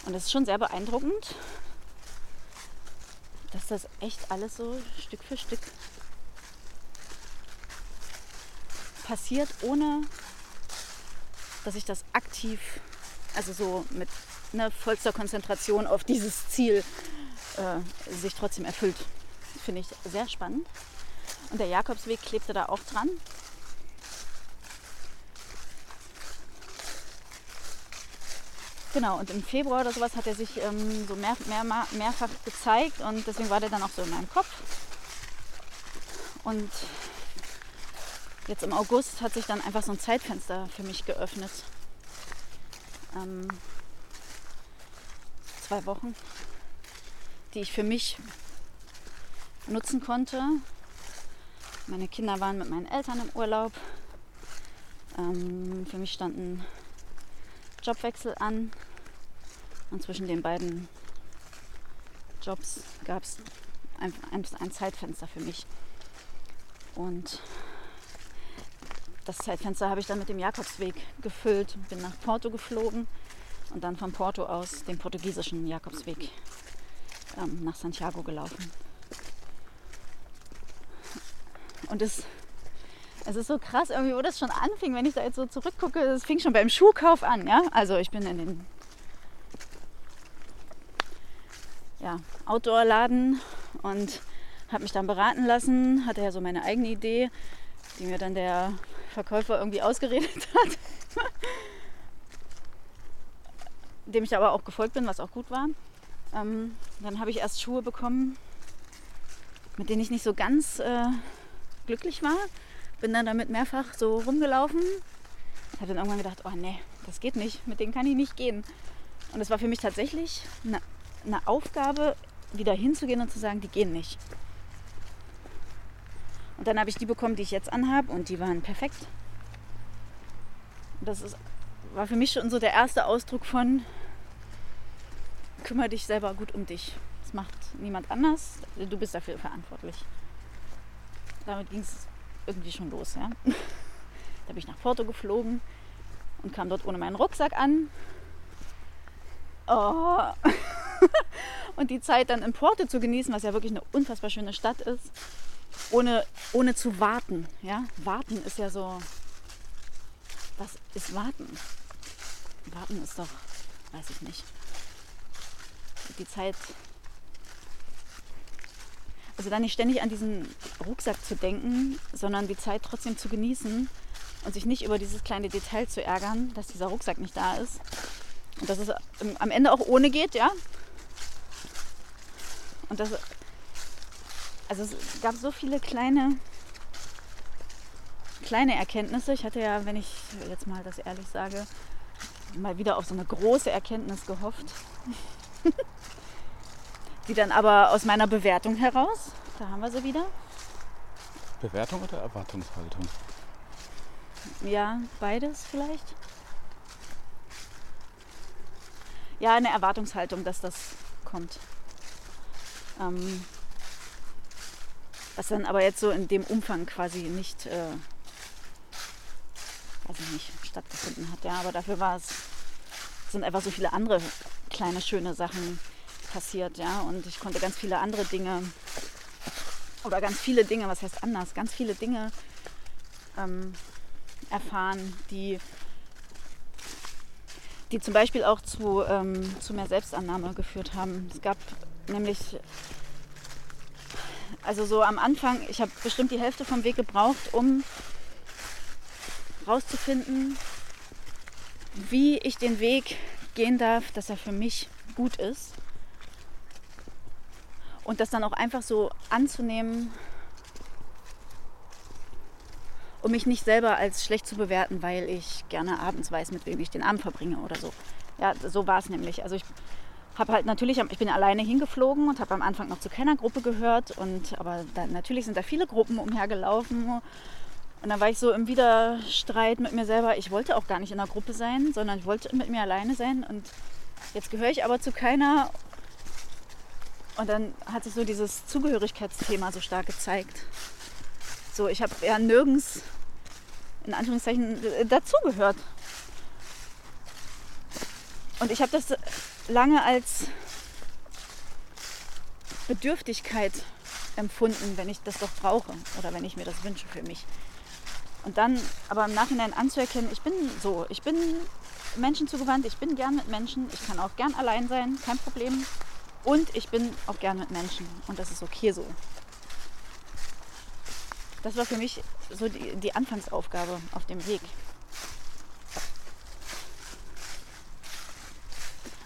Und das ist schon sehr beeindruckend, dass das echt alles so Stück für Stück passiert, ohne dass ich das aktiv, also so mit ne, vollster Konzentration auf dieses Ziel äh, sich trotzdem erfüllt. Finde ich sehr spannend. Und der Jakobsweg klebte da auch dran. Genau, und im Februar oder sowas hat er sich ähm, so mehr, mehr, mehrfach gezeigt und deswegen war der dann auch so in meinem Kopf. Und jetzt im August hat sich dann einfach so ein Zeitfenster für mich geöffnet. Ähm, zwei Wochen, die ich für mich nutzen konnte. Meine Kinder waren mit meinen Eltern im Urlaub. Ähm, für mich stand ein Jobwechsel an. Und zwischen den beiden Jobs gab es ein, ein, ein Zeitfenster für mich. Und das Zeitfenster habe ich dann mit dem Jakobsweg gefüllt, bin nach Porto geflogen und dann von Porto aus den portugiesischen Jakobsweg ähm, nach Santiago gelaufen. Und es, es ist so krass, irgendwie, wo das schon anfing, wenn ich da jetzt so zurückgucke, es fing schon beim Schuhkauf an, ja. Also ich bin in den ja, Outdoor-Laden und habe mich dann beraten lassen, hatte ja so meine eigene Idee, die mir dann der Verkäufer irgendwie ausgeredet <laughs> hat. Dem ich aber auch gefolgt bin, was auch gut war. Ähm, dann habe ich erst Schuhe bekommen, mit denen ich nicht so ganz äh, glücklich war. Bin dann damit mehrfach so rumgelaufen. Habe dann irgendwann gedacht, oh nee, das geht nicht, mit denen kann ich nicht gehen. Und es war für mich tatsächlich eine, eine Aufgabe, wieder hinzugehen und zu sagen, die gehen nicht. Und dann habe ich die bekommen, die ich jetzt anhabe und die waren perfekt. Das ist, war für mich schon so der erste Ausdruck von, kümmere dich selber gut um dich. Das macht niemand anders. Du bist dafür verantwortlich. Damit ging es irgendwie schon los. Ja? <laughs> Da bin ich nach Porto geflogen und kam dort ohne meinen Rucksack an. Oh. <laughs> und die Zeit dann in Porto zu genießen, was ja wirklich eine unfassbar schöne Stadt ist ohne, ohne zu warten. Ja? Warten ist ja so. Was ist Warten? Warten ist doch, weiß ich nicht. Die Zeit. Also dann nicht ständig an diesen Rucksack zu denken, sondern die Zeit trotzdem zu genießen und sich nicht über dieses kleine Detail zu ärgern, dass dieser Rucksack nicht da ist. Und dass es am Ende auch ohne geht, ja. Und das also es gab so viele kleine, kleine Erkenntnisse. Ich hatte ja, wenn ich jetzt mal das ehrlich sage, mal wieder auf so eine große Erkenntnis gehofft. <laughs> Die dann aber aus meiner Bewertung heraus, da haben wir sie wieder. Bewertung oder Erwartungshaltung? Ja, beides vielleicht. Ja, eine Erwartungshaltung, dass das kommt. Ähm, was dann aber jetzt so in dem Umfang quasi nicht, äh, weiß ich nicht, stattgefunden hat. Ja, aber dafür war es, sind einfach so viele andere kleine schöne Sachen passiert, ja. Und ich konnte ganz viele andere Dinge oder ganz viele Dinge, was heißt anders, ganz viele Dinge ähm, erfahren, die, die zum Beispiel auch zu, ähm, zu mehr Selbstannahme geführt haben. Es gab nämlich, also so am Anfang, ich habe bestimmt die Hälfte vom Weg gebraucht, um rauszufinden, wie ich den Weg gehen darf, dass er für mich gut ist. Und das dann auch einfach so anzunehmen, um mich nicht selber als schlecht zu bewerten, weil ich gerne abends weiß, mit wem ich den Abend verbringe oder so. Ja, so war es nämlich. Also ich habe halt natürlich, ich bin alleine hingeflogen und habe am Anfang noch zu keiner Gruppe gehört. Und aber da, natürlich sind da viele Gruppen umhergelaufen. Und dann war ich so im Widerstreit mit mir selber. Ich wollte auch gar nicht in einer Gruppe sein, sondern ich wollte mit mir alleine sein. Und jetzt gehöre ich aber zu keiner. Und dann hat sich so dieses Zugehörigkeitsthema so stark gezeigt. So, ich habe ja nirgends in Anführungszeichen dazugehört. Und ich habe das lange als Bedürftigkeit empfunden, wenn ich das doch brauche oder wenn ich mir das wünsche für mich. Und dann aber im Nachhinein anzuerkennen, ich bin so, ich bin Menschen zugewandt, ich bin gern mit Menschen, ich kann auch gern allein sein, kein Problem. Und ich bin auch gern mit Menschen und das ist okay so. Das war für mich so die, die Anfangsaufgabe auf dem Weg.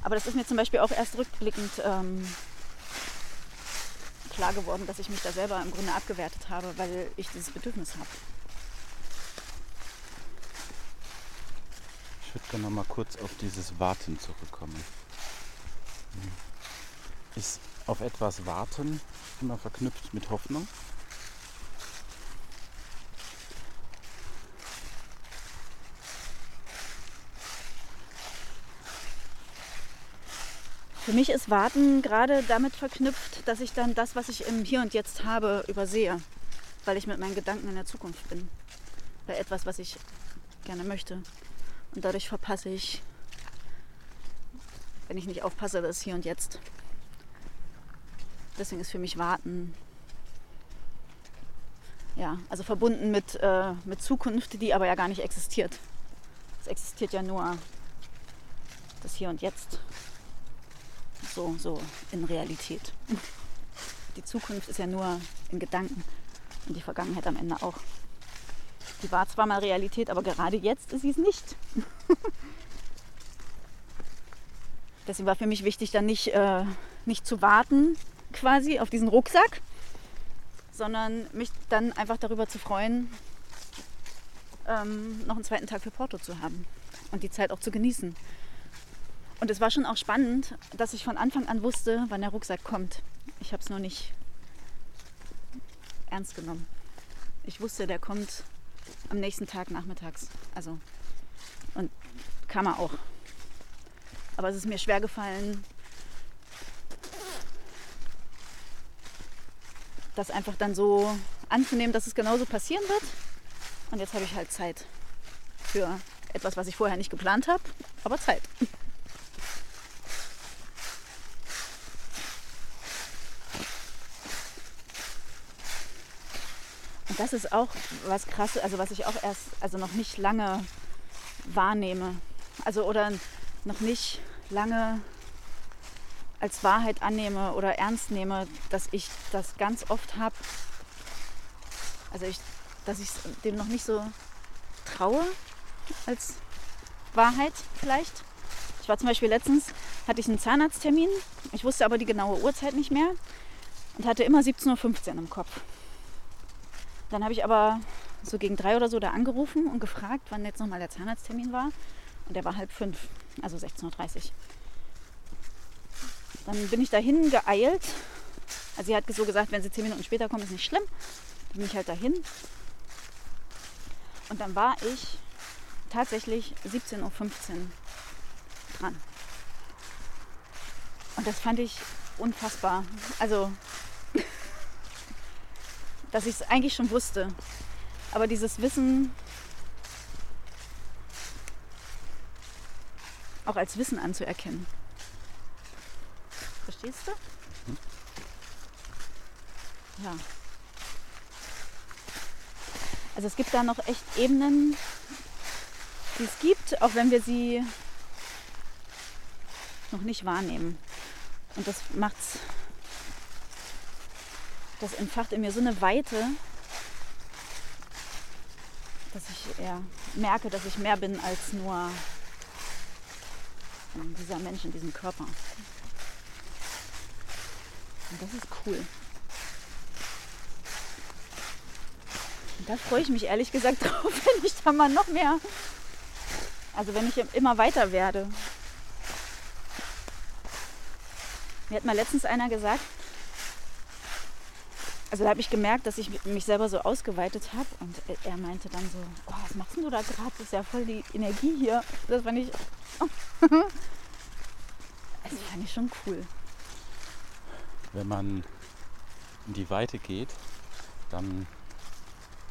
Aber das ist mir zum Beispiel auch erst rückblickend ähm, klar geworden, dass ich mich da selber im Grunde abgewertet habe, weil ich dieses Bedürfnis habe. Würde gerne noch mal kurz auf dieses Warten zurückkommen. Ist auf etwas warten immer verknüpft mit Hoffnung? Für mich ist Warten gerade damit verknüpft, dass ich dann das, was ich im Hier und Jetzt habe, übersehe, weil ich mit meinen Gedanken in der Zukunft bin. Bei etwas, was ich gerne möchte. Und dadurch verpasse ich, wenn ich nicht aufpasse, das Hier und Jetzt. Deswegen ist für mich Warten, ja, also verbunden mit, äh, mit Zukunft, die aber ja gar nicht existiert. Es existiert ja nur das Hier und Jetzt so, so in Realität. Die Zukunft ist ja nur in Gedanken und die Vergangenheit am Ende auch. Die war zwar mal Realität, aber gerade jetzt ist sie es nicht. <laughs> Deswegen war für mich wichtig, dann nicht, äh, nicht zu warten quasi auf diesen Rucksack, sondern mich dann einfach darüber zu freuen, ähm, noch einen zweiten Tag für Porto zu haben und die Zeit auch zu genießen. Und es war schon auch spannend, dass ich von Anfang an wusste, wann der Rucksack kommt. Ich habe es nur nicht ernst genommen. Ich wusste, der kommt am nächsten Tag nachmittags. Also und kam er auch. Aber es ist mir schwer gefallen, das einfach dann so anzunehmen, dass es genauso passieren wird. Und jetzt habe ich halt Zeit für etwas, was ich vorher nicht geplant habe, aber Zeit. Das ist auch was krasses, also was ich auch erst, also noch nicht lange wahrnehme. Also oder noch nicht lange als Wahrheit annehme oder ernst nehme, dass ich das ganz oft habe. Also ich, dass ich dem noch nicht so traue als Wahrheit vielleicht. Ich war zum Beispiel letztens, hatte ich einen Zahnarzttermin. Ich wusste aber die genaue Uhrzeit nicht mehr. und hatte immer 17.15 Uhr im Kopf. Dann habe ich aber so gegen drei oder so da angerufen und gefragt, wann jetzt nochmal der Zahnarzttermin war. Und der war halb fünf, also 16.30 Uhr. Dann bin ich dahin geeilt. Also sie hat so gesagt, wenn sie zehn Minuten später kommt, ist nicht schlimm. Dann bin ich halt dahin. Und dann war ich tatsächlich 17.15 Uhr dran. Und das fand ich unfassbar. Also, dass ich es eigentlich schon wusste. Aber dieses Wissen auch als Wissen anzuerkennen. Verstehst du? Hm. Ja. Also es gibt da noch echt Ebenen, die es gibt, auch wenn wir sie noch nicht wahrnehmen. Und das macht's, das entfacht in mir so eine Weite, dass ich ja, merke, dass ich mehr bin als nur dieser Mensch in diesem Körper. Und das ist cool. Und da freue ich mich ehrlich gesagt <laughs> drauf, wenn ich da mal noch mehr, also wenn ich immer weiter werde. Mir hat mal letztens einer gesagt, also da habe ich gemerkt, dass ich mich selber so ausgeweitet habe und er meinte dann so, oh, was machst du da gerade? Das ist ja voll die Energie hier. Das fand ich, <laughs> das fand ich schon cool. Wenn man in die Weite geht, dann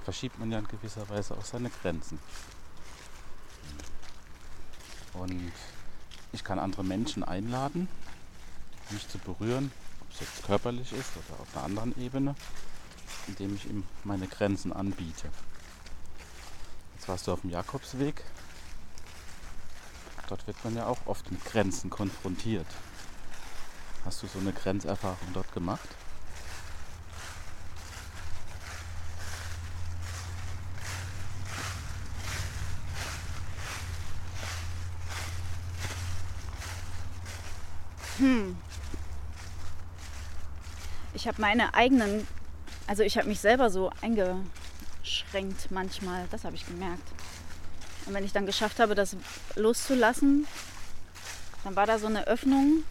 verschiebt man ja in gewisser Weise auch seine Grenzen. Und ich kann andere Menschen einladen, mich zu berühren, es jetzt körperlich ist oder auf einer anderen Ebene, indem ich ihm meine Grenzen anbiete. Jetzt warst du auf dem Jakobsweg. Dort wird man ja auch oft mit Grenzen konfrontiert. Hast du so eine Grenzerfahrung dort gemacht? Hm. Ich habe meine eigenen, also ich habe mich selber so eingeschränkt manchmal, das habe ich gemerkt. Und wenn ich dann geschafft habe, das loszulassen, dann war da so eine Öffnung.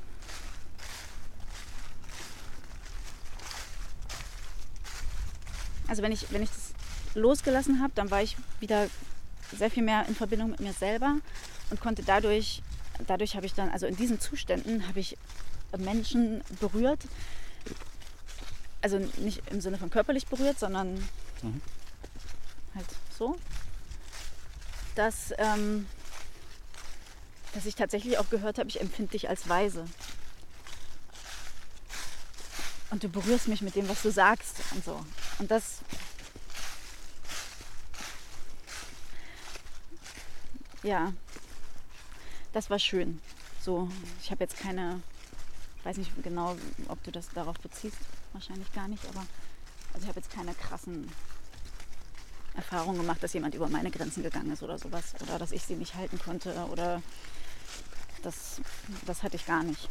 Also wenn ich, wenn ich das losgelassen habe, dann war ich wieder sehr viel mehr in Verbindung mit mir selber und konnte dadurch, dadurch habe ich dann, also in diesen Zuständen habe ich Menschen berührt. Also nicht im Sinne von körperlich berührt, sondern mhm. halt so dass, ähm, dass ich tatsächlich auch gehört habe, ich empfinde dich als weise. Und du berührst mich mit dem, was du sagst und so. Und das. Ja, das war schön. So, ich habe jetzt keine, weiß nicht genau, ob du das darauf beziehst, wahrscheinlich gar nicht, aber also ich habe jetzt keine krassen Erfahrung gemacht, dass jemand über meine Grenzen gegangen ist oder sowas. Oder dass ich sie nicht halten konnte. Oder das, das hatte ich gar nicht.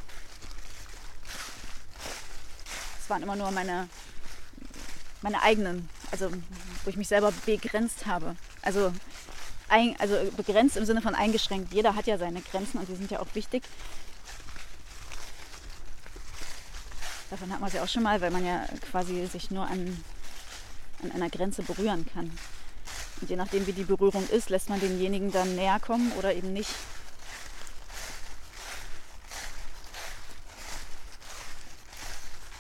Es waren immer nur meine, meine eigenen, also wo ich mich selber begrenzt habe. Also, ein, also begrenzt im Sinne von eingeschränkt. Jeder hat ja seine Grenzen und die sind ja auch wichtig. Davon hat man es ja auch schon mal, weil man ja quasi sich nur an an einer Grenze berühren kann. Und je nachdem, wie die Berührung ist, lässt man denjenigen dann näher kommen oder eben nicht.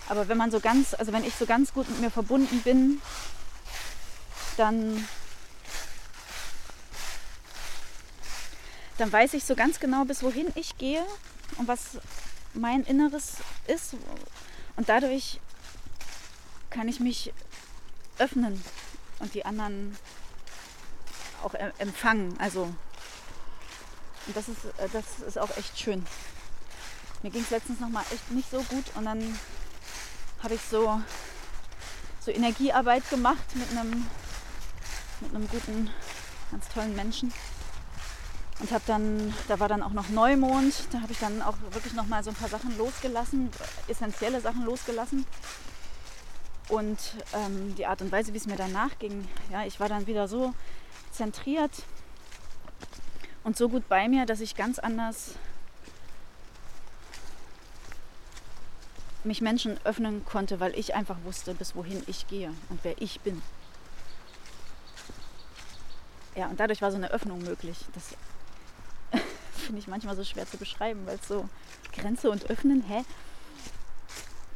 Aber wenn man so ganz, also wenn ich so ganz gut mit mir verbunden bin, dann, dann weiß ich so ganz genau, bis wohin ich gehe und was mein Inneres ist. Und dadurch kann ich mich öffnen und die anderen auch empfangen. Also und das ist, äh, das ist auch echt schön. Mir ging es letztens noch mal echt nicht so gut und dann habe ich so, so Energiearbeit gemacht mit einem, mit einem guten, ganz tollen Menschen. Und habe dann, da war dann auch noch Neumond, da habe ich dann auch wirklich noch mal so ein paar Sachen losgelassen, essentielle Sachen losgelassen Und ähm, die Art und Weise, wie es mir danach ging, ja, ich war dann wieder so zentriert und so gut bei mir, dass ich ganz anders mich Menschen öffnen konnte, weil ich einfach wusste, bis wohin ich gehe und wer ich bin. Ja, und dadurch war so eine Öffnung möglich. Das finde ich manchmal so schwer zu beschreiben, weil es so Grenze und Öffnen, hä?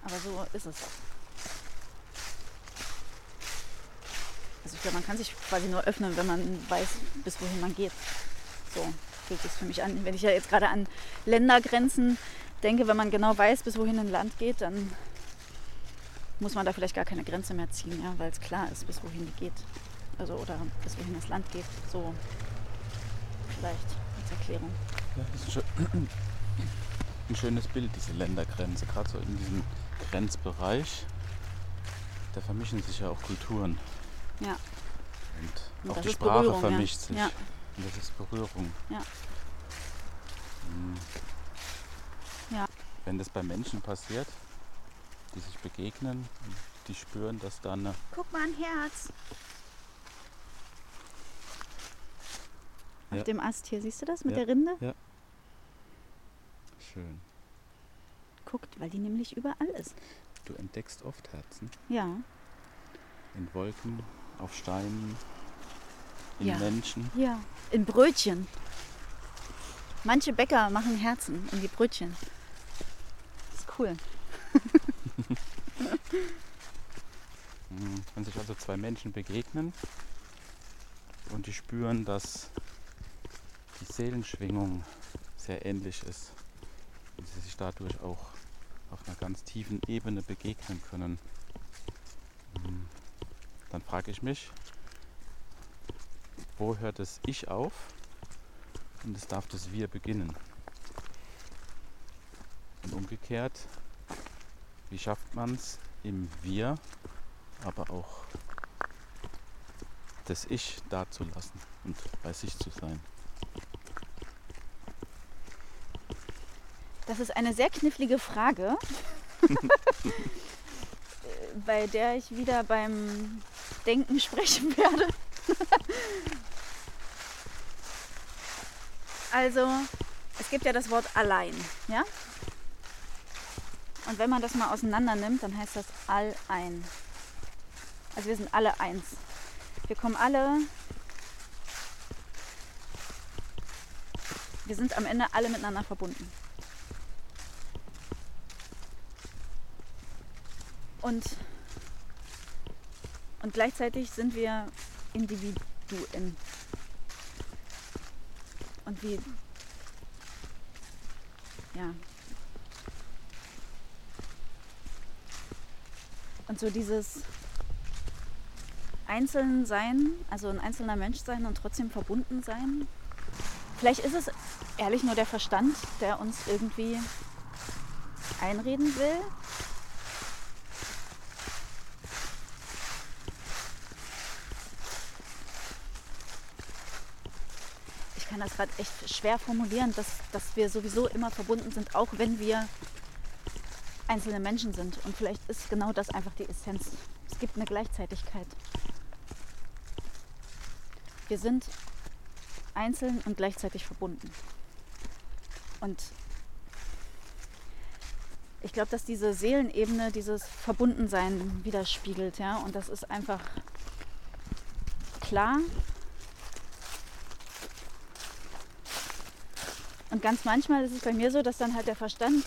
Aber so ist es. Also ich glaube, man kann sich quasi nur öffnen, wenn man weiß, bis wohin man geht. So fühlt sich für mich an. Wenn ich ja jetzt gerade an Ländergrenzen denke, wenn man genau weiß, bis wohin ein Land geht, dann muss man da vielleicht gar keine Grenze mehr ziehen, ja, weil es klar ist, bis wohin die geht. Also oder bis wohin das Land geht. So vielleicht als Erklärung. Ja, das ist ein, <clears throat> ein schönes Bild, diese Ländergrenze, gerade so in diesem Grenzbereich. Da vermischen sich ja auch Kulturen. Ja. Und, Und auch die Sprache Berührung, ja. vermischt sich. Ja. Und das ist Berührung. Ja. Mhm. Ja. Wenn das bei Menschen passiert, die sich begegnen, die spüren, dass da eine Guck mal ein Herz. Auf Ja. dem Ast hier, siehst du das mit Ja. der Rinde? schön. Guckt, weil die nämlich überall ist. Du entdeckst oft Herzen Ja. in Wolken, auf Steinen, in Ja. Menschen. Ja. In Brötchen. Manche Bäcker machen Herzen in die Brötchen. Das ist cool. <laughs> Mhm. Wenn sich also zwei Menschen begegnen und die spüren, dass die Seelenschwingung sehr ähnlich ist und sie sich dadurch auch auf einer ganz tiefen Ebene begegnen können, mhm, dann frage ich mich, wo hört das Ich auf und es darf das Wir beginnen. Und umgekehrt, wie schafft man es im Wir aber auch das Ich dazulassen und bei sich zu sein. Das ist eine sehr knifflige Frage, <laughs> bei der ich wieder beim Denken sprechen werde. also, es gibt ja das Wort allein, ja? Und wenn man das mal auseinander nimmt, dann heißt das all-ein. Also wir sind alle eins. Wir kommen alle, wir sind am Ende alle miteinander verbunden. Und, und gleichzeitig sind wir Individuen. Und wie, ja. Und so dieses einzeln sein, also ein einzelner Mensch sein und trotzdem verbunden sein. Vielleicht ist es ehrlich nur der Verstand, der uns irgendwie einreden will. Das gerade echt schwer formulieren, dass, dass wir sowieso immer verbunden sind, auch wenn wir einzelne Menschen sind. Und vielleicht ist genau das einfach die Essenz. Es gibt eine Gleichzeitigkeit. Wir sind einzeln und gleichzeitig verbunden. Und ich glaube, dass diese Seelenebene dieses Verbundensein widerspiegelt, ja. Und das ist einfach klar. Ganz manchmal ist es bei mir so, dass dann halt der Verstand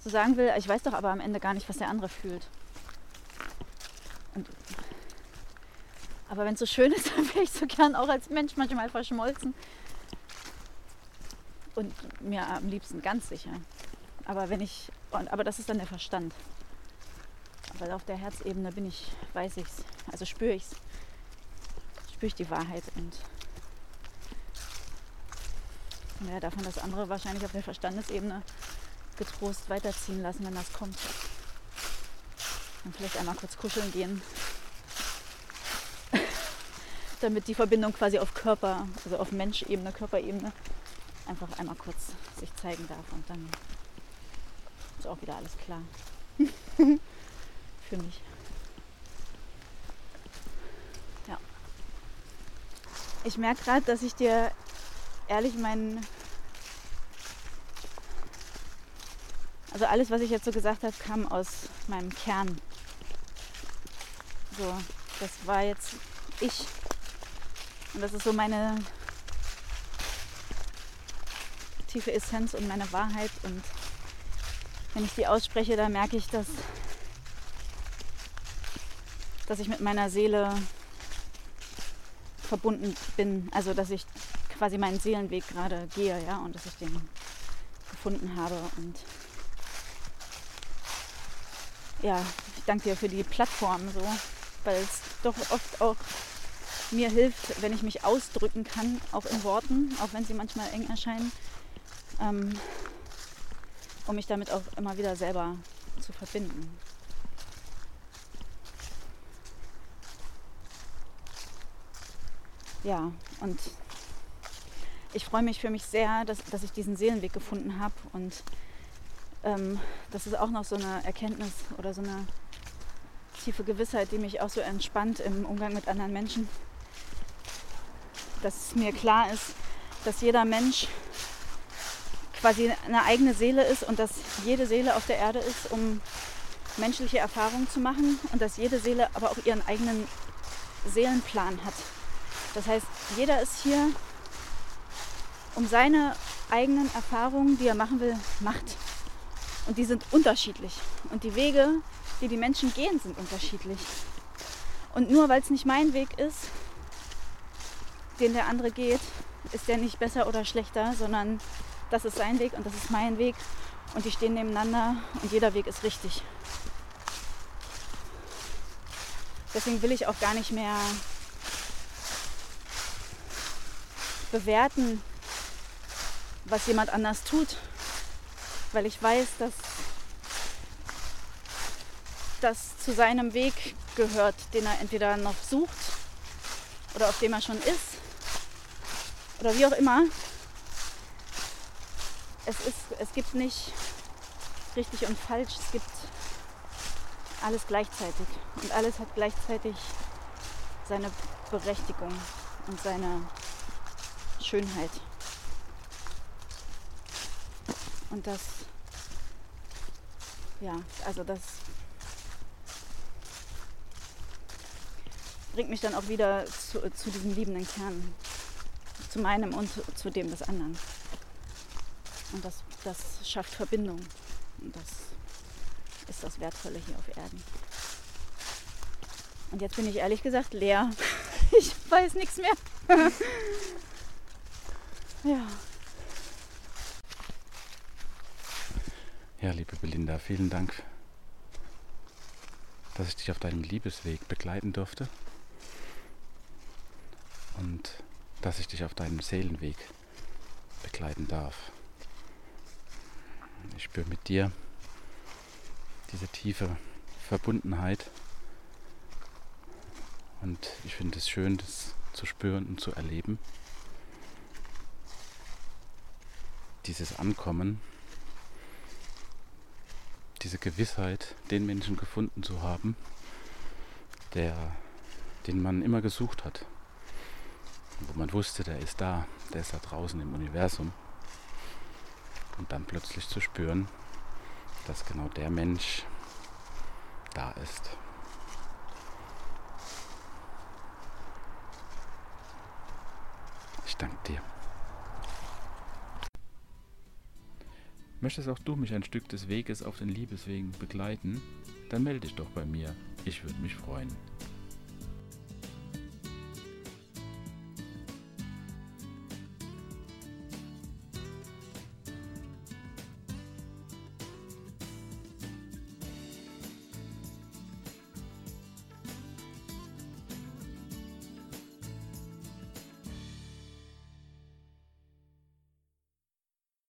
so sagen will, ich weiß doch aber am Ende gar nicht, was der andere fühlt. Und, aber wenn es so schön ist, <laughs> dann wäre ich so gern auch als Mensch manchmal verschmolzen. Und mir am liebsten ganz sicher. Aber wenn ich, und, aber das ist dann der Verstand. Weil auf der Herzebene bin ich, weiß ich's, also spüre ich's, spüre ich die Wahrheit und ja, darf man das andere wahrscheinlich auf der Verstandesebene getrost weiterziehen lassen, wenn das kommt. Und vielleicht einmal kurz kuscheln gehen. <laughs> Damit die Verbindung quasi auf Körper, also auf Menschebene, Körperebene einfach einmal kurz sich zeigen darf und dann ist auch wieder alles klar. <laughs> Für mich. Ja. Ich merke gerade, dass ich dir ehrlich meinen. Also alles, was ich jetzt so gesagt habe, kam aus meinem Kern. So, das war jetzt ich. Und das ist so meine tiefe Essenz und meine Wahrheit. Und wenn ich die ausspreche, dann merke ich, dass, dass ich mit meiner Seele verbunden bin. Also dass ich quasi meinen Seelenweg gerade gehe, ja, und dass ich den gefunden habe. Und ja, ich danke dir für die Plattform so, weil es doch oft auch mir hilft, wenn ich mich ausdrücken kann, auch in Worten, auch wenn sie manchmal eng erscheinen, ähm, um mich damit auch immer wieder selber zu verbinden. Ja, und ich freue mich für mich sehr, dass, dass ich diesen Seelenweg gefunden habe und ähm, das ist auch noch so eine Erkenntnis oder so eine tiefe Gewissheit, die mich auch so entspannt im Umgang mit anderen Menschen. Dass mir klar ist, dass jeder Mensch quasi eine eigene Seele ist und dass jede Seele auf der Erde ist, um menschliche Erfahrungen zu machen und dass jede Seele aber auch ihren eigenen Seelenplan hat. Das heißt, jeder ist hier, um seine eigenen Erfahrungen, die er machen will, macht. Und die sind unterschiedlich. Und die Wege, die die Menschen gehen, sind unterschiedlich. Und nur weil es nicht mein Weg ist, den der andere geht, ist der nicht besser oder schlechter, sondern das ist sein Weg und das ist mein Weg. Und die stehen nebeneinander und jeder Weg ist richtig. Deswegen will ich auch gar nicht mehr bewerten, was jemand anders tut, weil ich weiß, dass das zu seinem Weg gehört, den er entweder noch sucht oder auf dem er schon ist oder wie auch immer. Es, ist, es gibt nicht richtig und falsch, es gibt alles gleichzeitig und alles hat gleichzeitig seine Berechtigung und seine Schönheit. Und das, ja, also das bringt mich dann auch wieder zu, zu diesem liebenden Kern, zu meinem und zu, dem des anderen. Und das, das schafft Verbindung. Und das ist das Wertvolle hier auf Erden. Und jetzt bin ich ehrlich gesagt leer. <laughs> Ich weiß nichts mehr. <laughs> Ja. Ja, liebe Belinda, vielen Dank, dass ich dich auf deinem Liebesweg begleiten durfte und dass ich dich auf deinem Seelenweg begleiten darf. Ich spüre mit dir diese tiefe Verbundenheit und ich finde es schön, das zu spüren und zu erleben. dieses Ankommen, diese Gewissheit, den Menschen gefunden zu haben, der, den man immer gesucht hat. Wo man wusste, der ist da, der ist da draußen im Universum. Und dann plötzlich zu spüren, dass genau der Mensch da ist. Ich danke dir. Möchtest auch du mich ein Stück des Weges auf den Liebeswegen begleiten? Dann melde dich doch bei mir. Ich würde mich freuen.